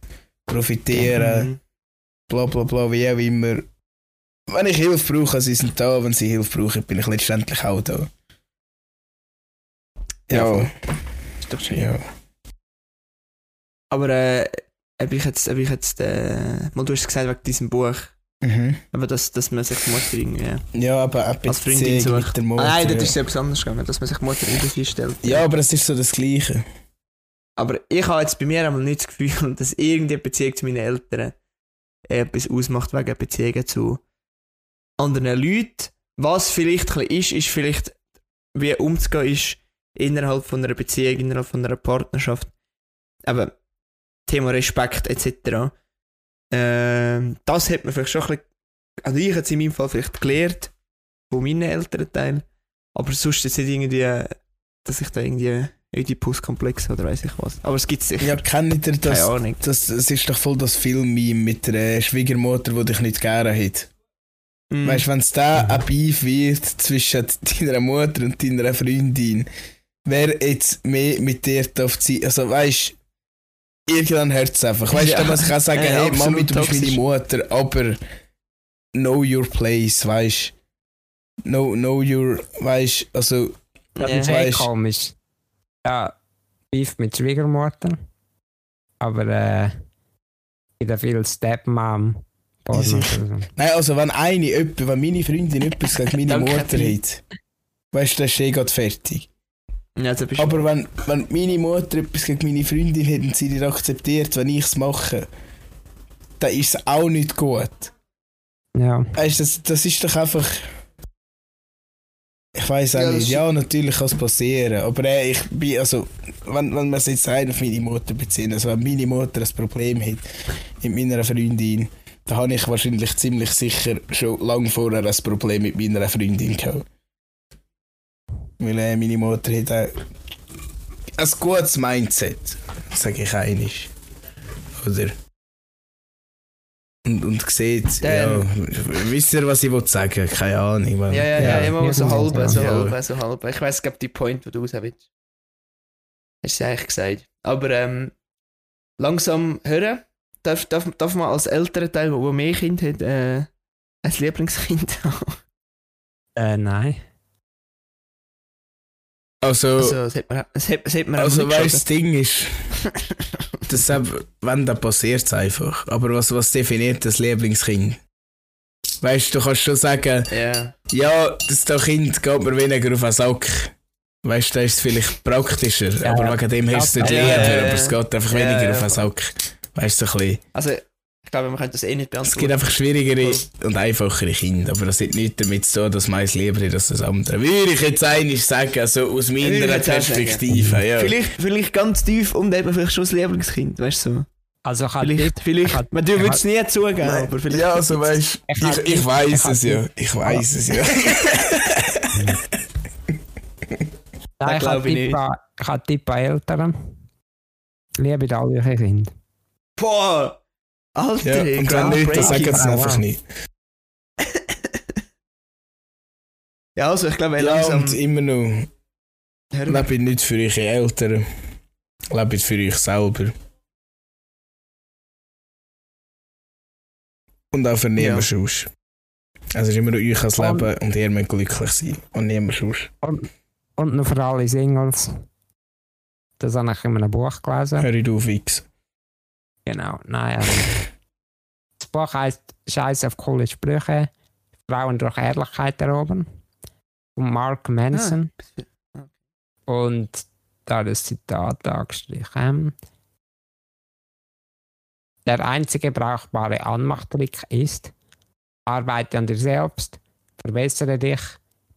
profitieren, Mhm. bla bla bla, wie auch immer. Wenn ich Hilfe brauche, sie sind da. Wenn sie Hilfe brauchen, bin ich letztendlich auch da. Ja. Ist doch schön. ja. Aber äh, ob ich jetzt, ob ich jetzt, äh, mal du hast gesagt wegen diesem Buch, Mhm. aber dass, dass man sich Mutter irgendwie Ja, aber als Freundin sucht. mit der Mutter. Ah, nein, das ja. ist etwas anderes gegangen, dass man sich Mutter in die stellt. ja, aber es ist so das Gleiche. Aber ich habe jetzt bei mir einmal nicht das Gefühl, dass irgendeine Beziehung zu meinen Eltern etwas ausmacht wegen Beziehungen zu anderen Leuten. Was vielleicht ein bisschen ist, ist vielleicht, wie umzugehen ist innerhalb von einer Beziehung, innerhalb von einer Partnerschaft. Aber Thema Respekt etc. Ähm, das hat man vielleicht schon ein bisschen, also ich jetzt in meinem Fall vielleicht gelernt von meinen Elternteilen, aber sonst jetzt nicht irgendwie, dass ich da irgendwie Oedipus-Komplex oder weiß ich was. Aber es gibt sicher. Ja, kennt ihr das? Keine Ahnung. Das, das ist doch voll das Film-Meme mit der Schwiegermutter, die dich nicht gerne hat. Mm. Weißt du, wenn es da ein Beef wird zwischen deiner Mutter und deiner Freundin, wer jetzt mehr mit dir darf sein, also weißt du, irgendwann hört es einfach. Weißt du, Ja. da muss ich auch sagen, Ja, hey absolut Mami, du bist meine. Mutter, aber know your place, weißt du. Know, know your, weißt du, also, Das Ja. ist komisch. Ja, Beef mit Schwiegermutter. Aber äh, gibt ja viel Stepmom. Nein, also wenn eine, wenn meine Freundin etwas gegen meine Mutter hat, weißt du, dann ist eh grad fertig. Ja, da bist Aber wenn, wenn meine Mutter etwas gegen meine Freundin hat und sie nicht akzeptiert, wenn ich es mache, dann ist es auch nicht gut. Ja. Weißt das, das ist doch einfach. Ich weiß auch Ja, das nicht. ist- Ja, natürlich kann es passieren. Aber äh, ich bin, also, wenn, wenn wir es jetzt rein auf meine Mutter beziehen, also wenn meine Mutter ein Problem hat mit meiner Freundin, dann habe ich wahrscheinlich ziemlich sicher schon lange vorher ein Problem mit meiner Freundin gehabt. Weil äh, meine Mutter hat auch ein gutes Mindset, sage ich einig. Oder? Und, und sieht, ja, wisst ihr, was ich will sagen? Keine Ahnung. Man. Ja, ja, ja, immer Ja, so halb, so Ja. halb, so halb. Ich weiß, glaube die Point, die du raus willst. Hast du eigentlich gesagt. Aber ähm, langsam hören. Darf, darf, darf man als älterer Teil, der mehr Kind hat, äh, ein Lieblingskind haben? Äh, nein. Also, Also, das hat man, das hat, das hat man also weißt das Ding ist, geschadet. das eben, wenn, dann passiert es einfach. Aber was, was definiert das Lieblingskind? Weißt du, du kannst schon sagen, Ja. ja, das da Kind geht mir weniger auf den Sack. Weißt du, da ist es vielleicht praktischer. Ja. aber wegen dem hast du es nicht lieber, aber es geht einfach weniger auf den. Sack. Weißt du, so ein bisschen. Also, ich glaube, man könnte das eh nicht Es beantworten. gibt einfach schwierigere und einfachere Kinder, aber das hat nichts damit zu tun, dass meins lieber ist als das andere. Würde ich jetzt eigentlich sagen, also aus Würde meiner. Perspektive, ja. Vielleicht, vielleicht ganz tief und man vielleicht schon das Lieblingskind, weißt du so. Also ich Vielleicht, vielleicht. man, du würdest es nie zugeben, Nein, aber vielleicht. ja, also weißt Ich ich, ich, weiß es ja. Ich weiß es ja. Nein, ich habe ich Tipp an- ich habe Tipp an Eltern. Liebe all eure Kinder. Boah! Alter, ja. Und wenn nicht, sie es Groundbreaking. einfach nicht. Ja, also ich glaube, Ja, und immer noch, lebt nicht für eure Eltern, lebt für euch selber. Und auch für niemand sonst. Also es ist immer noch euch als Und- Leben und ihr müsst glücklich sein. Und niemand sonst. Und noch für alle Singles. Das habe ich in einem Buch gelesen. Hör ich auf, X. Genau, nein. Ähm, das Buch heisst Scheiß auf coole Sprüche. Frauen durch Ehrlichkeit erobern. Von Mark Manson. Ah. Und da das Zitat angestrichen. Der einzige brauchbare Anmachtrick ist, arbeite an dir selbst, verbessere dich,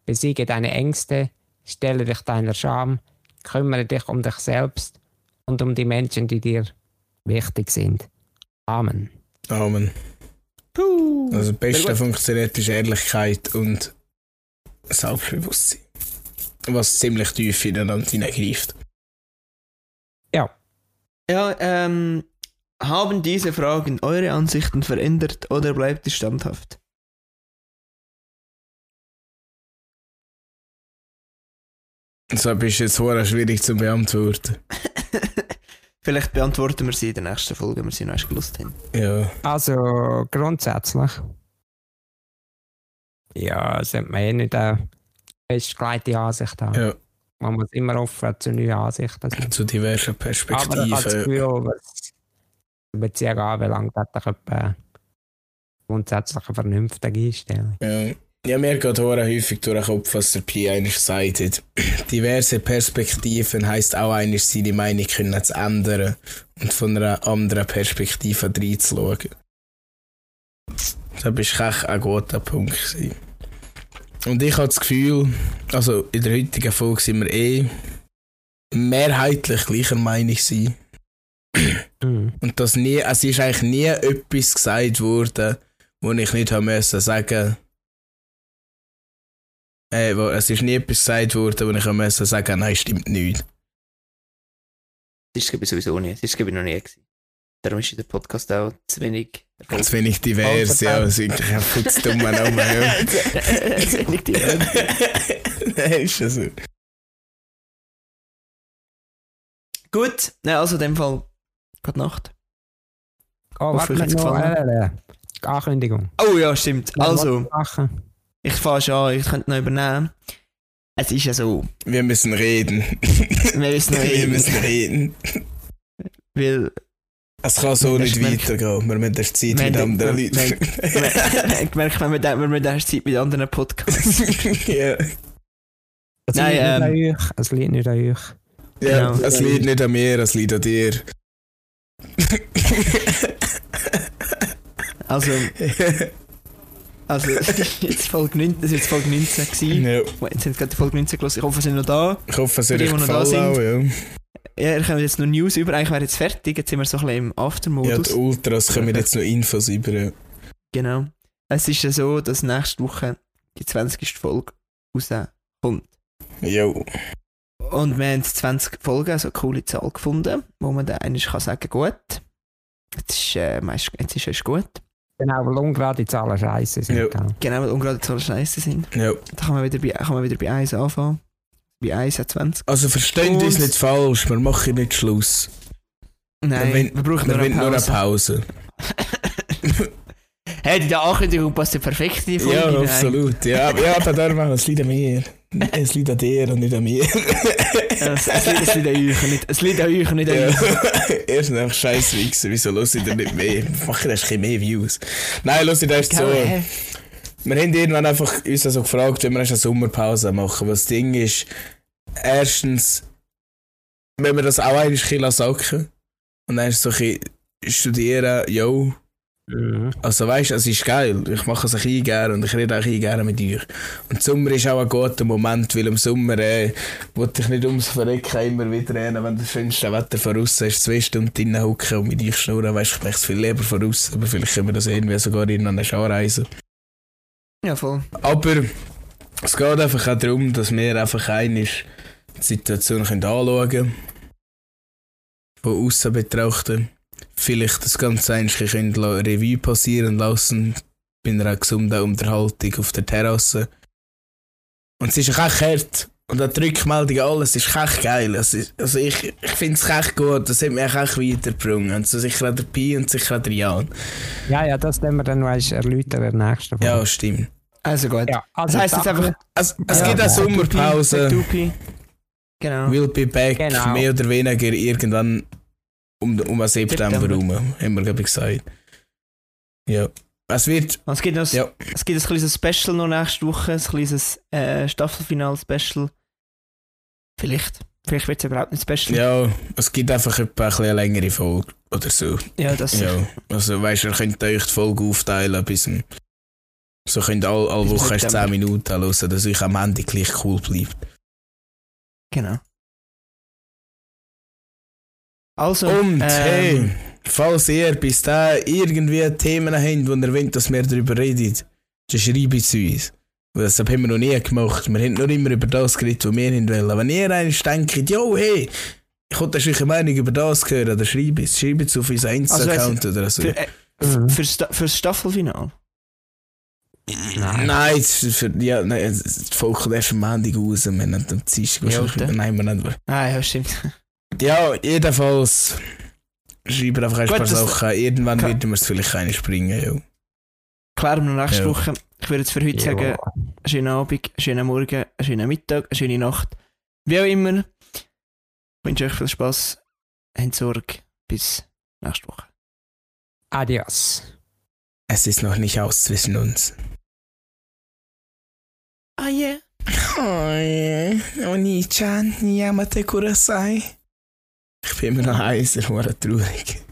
besiege deine Ängste, stelle dich deiner Scham, kümmere dich um dich selbst und um die Menschen, die dir wichtig sind. Amen. Amen. Puh. Also das Beste funktioniert ist Ehrlichkeit und Selbstbewusstsein. Was ziemlich tief ineinander hineingreift. Ja, Ja, ähm, haben diese Fragen eure Ansichten verändert oder bleibt ihr standhaft? So ist jetzt schwierig zu beantworten. Vielleicht beantworten wir sie in der nächsten Folge, wenn wir sie noch erst gelust haben. Ja. also grundsätzlich. Ja, sollte man eh nicht eine festgelegte Ansicht haben. ja. Man muss immer offen zu neuen Ansichten sein. Zu diversen Aber ich habe das Perspektiven. Gefühl, was die Beziehung anbelangt, hat er etwa grundsätzlich eine vernünftige Einstellung. Ja. Ja, mir geht hure häufig durch den Kopf, was der Pi eigentlich gesagt hat. Diverse Perspektiven heisst auch eigentlich seine Meinung können zu ändern und von einer anderen Perspektive reinzuschauen. Das war echt ein guter Punkt. Gewesen. Und ich habe das Gefühl, also in der heutigen Folge sind wir eh mehrheitlich gleicher Meinung sein. Mhm. Und das nie, es ist eigentlich nie etwas gesagt worden, wo ich nicht haben müssen sagen. Äh, wo, es ist nie etwas gesagt worden, wo ich haben müssen sagen, nein, stimmt nicht. Das ist glaube ich sowieso nicht. Das ist glaube ich noch nie gewesen. Darum ist der Podcast auch zu wenig. Ganz wenig divers, ja, es ist eigentlich ein putz dummer Name, ja. zu wenig divers. Nein, ist ja so. Gut, nein, also in dem Fall, gute Nacht. Oh, warte noch. gefallen. Äh, äh, Ankündigung. Oh ja, stimmt. Also. Ich fange schon an, ich könnte noch übernehmen. Es ist ja so, Wir müssen reden. wir wissen noch Wir müssen reden. weil Es kann so nicht weitergehen. Wir müssen erst Zeit mit anderen Leuten. ich merke, wenn wir, wenn wir da Zeit mit anderen Podcasts. ja. Es Nein, liegt ähm. Es liegt nicht an euch. ja, Genau. es liegt nicht an mir, es liegt an dir. Also, also jetzt Folge 19, das war jetzt Folge 19 gewesen. ja. Jetzt haben gerade die Folge 19 gelesen. Ich hoffe, sie sind noch da. Ich hoffe, euch die noch da gefallen auch, ja. Ja, ihr kommt jetzt noch News über. Eigentlich wäre jetzt fertig. Jetzt sind wir so ein bisschen im Ja, Aftermodus. die Ultras kommen jetzt noch Infos über. ja. genau. Es ist ja so, dass nächste Woche die 20. Folge rauskommt. Jo. Und wir haben 20 Folgen, also eine coole Zahl gefunden, wo man dann eigentlich kann sagen, gut. Jetzt ist, äh, meist, jetzt ist es gut. Genau, weil ungerade Zahlen scheiße sind. Ja. Genau, weil ungerade Zahlen scheiße sind. Ja. Da kann man wieder bei, kann man wieder bei 1 anfangen. Bei 1 hat 20. Also versteht uns nicht falsch, wir machen nicht Schluss. Nein, wir, wir brauchen wir nur eine nur eine Pause. Hey, die Ankündigung passt ja perfekt in die Folge. Ja, absolut. Ja, ja, darum auch, es liegt an mir. Es liegt an dir und nicht an mir. Ja, Es, es, liegt- es liegt an euch, und nicht, es liegt an euch und nicht an Ja. uns. Erst nach scheiß Wichser, wieso hört ihr nicht mehr? Machen erst ein bisschen mehr Views. Nein, hört ihr erst so. Wir haben irgendwann einfach uns also gefragt, wenn wir eine Sommerpause machen. Was das Ding ist, erstens, wenn wir das auch eigentlich ein bisschen sacken und dann ist so ein bisschen studieren, yo. Mhm. Also weißt du, es ist geil. Ich mache es ein gerne und ich rede auch gerne mit euch. Und Sommer ist auch ein guter Moment, weil im Sommer äh, wollte ich nicht ums Verrecken immer wieder rennen, wenn das schönste Wetter voraus ist, zwei Stunden drinnen hocken und mit euch schnurren, weißt du, ich möchte es viel lieber voraus, aber vielleicht können wir das irgendwie sogar irgendwann anreisen. Ja, voll. Aber es geht einfach auch darum, dass wir einfach einmal die Situation können anschauen können, von außen betrachten, vielleicht das Ganze eigentlich la- Revue passieren lassen, bei einer gesunden Unterhaltung auf der Terrasse. Und es ist auch echt hart. Und auch die Rückmeldung, alles ist echt geil. Es ist, also ich, ich finde es echt gut, das hat mich echt weitergebracht. Also sicher auch der Pi und sicher auch der Jan. Ja, ja, das werden wir dann noch erläutern in der nächsten Folge. Ja, stimmt. Also gut. Ja, Das also heisst jetzt einfach, Es, es Ja, gibt eine Sommerpause. Genau. Will be back, Genau. mehr oder weniger irgendwann um, um den September herum, haben wir, glaube ich, gesagt. Ja. Es wird, Und es gibt, noch, ja, es gibt ein kleines Special noch nächste Woche, ein kleines äh, Staffelfinal-Special. Vielleicht. Vielleicht wird es überhaupt nicht Special. ja, es gibt einfach ein bisschen eine längere Folge oder so. ja das Ja, also weißt du, ihr könnt euch die Folge aufteilen bis zum- so könnt ihr alle, alle Woche erst September. 10 Minuten hören, dass euch am Ende gleich cool bleibt. Genau. Also, Und ähm, hey, falls ihr bis da irgendwie Themen habt, wo ihr wollt, dass wir darüber reden, dann schreibt es uns. Das haben wir noch nie gemacht. Wir haben nur immer über das geredet, was wir wollen. Wenn ihr eigentlich denkt, jo, hey, ich wollte eure Meinung über das hören, dann schreibt es. Schreibt es auf unseren Insta-Account oder so. für, äh, Mhm. für, Sta für das Staffelfinal. Nein. Nein, für, ja, nein, Folge kommt erst am Montag raus. Wir haben am Dienstag wahrscheinlich wieder. Nein, wir nicht. Ah, ja, stimmt. Ja, jedenfalls. Schreibt einfach ein Gut, paar das- Sachen. Irgendwann Kann- werden wir es vielleicht eine springen. Ja. Klären wir noch nächste Ja. Woche. Ich würde jetzt für heute sagen, Ja. einen schönen Abend, schönen Morgen, schönen Mittag, eine schöne Nacht. Wie auch immer. Ich wünsche euch viel Spaß. Habt Sorge. Bis nächste Woche. Adios. Es ist noch nicht aus zwischen uns. Ah, yeah. Oh, yeah. Oni-chan, yamate kurasai. Ich bin immer noch heiser, war traurig.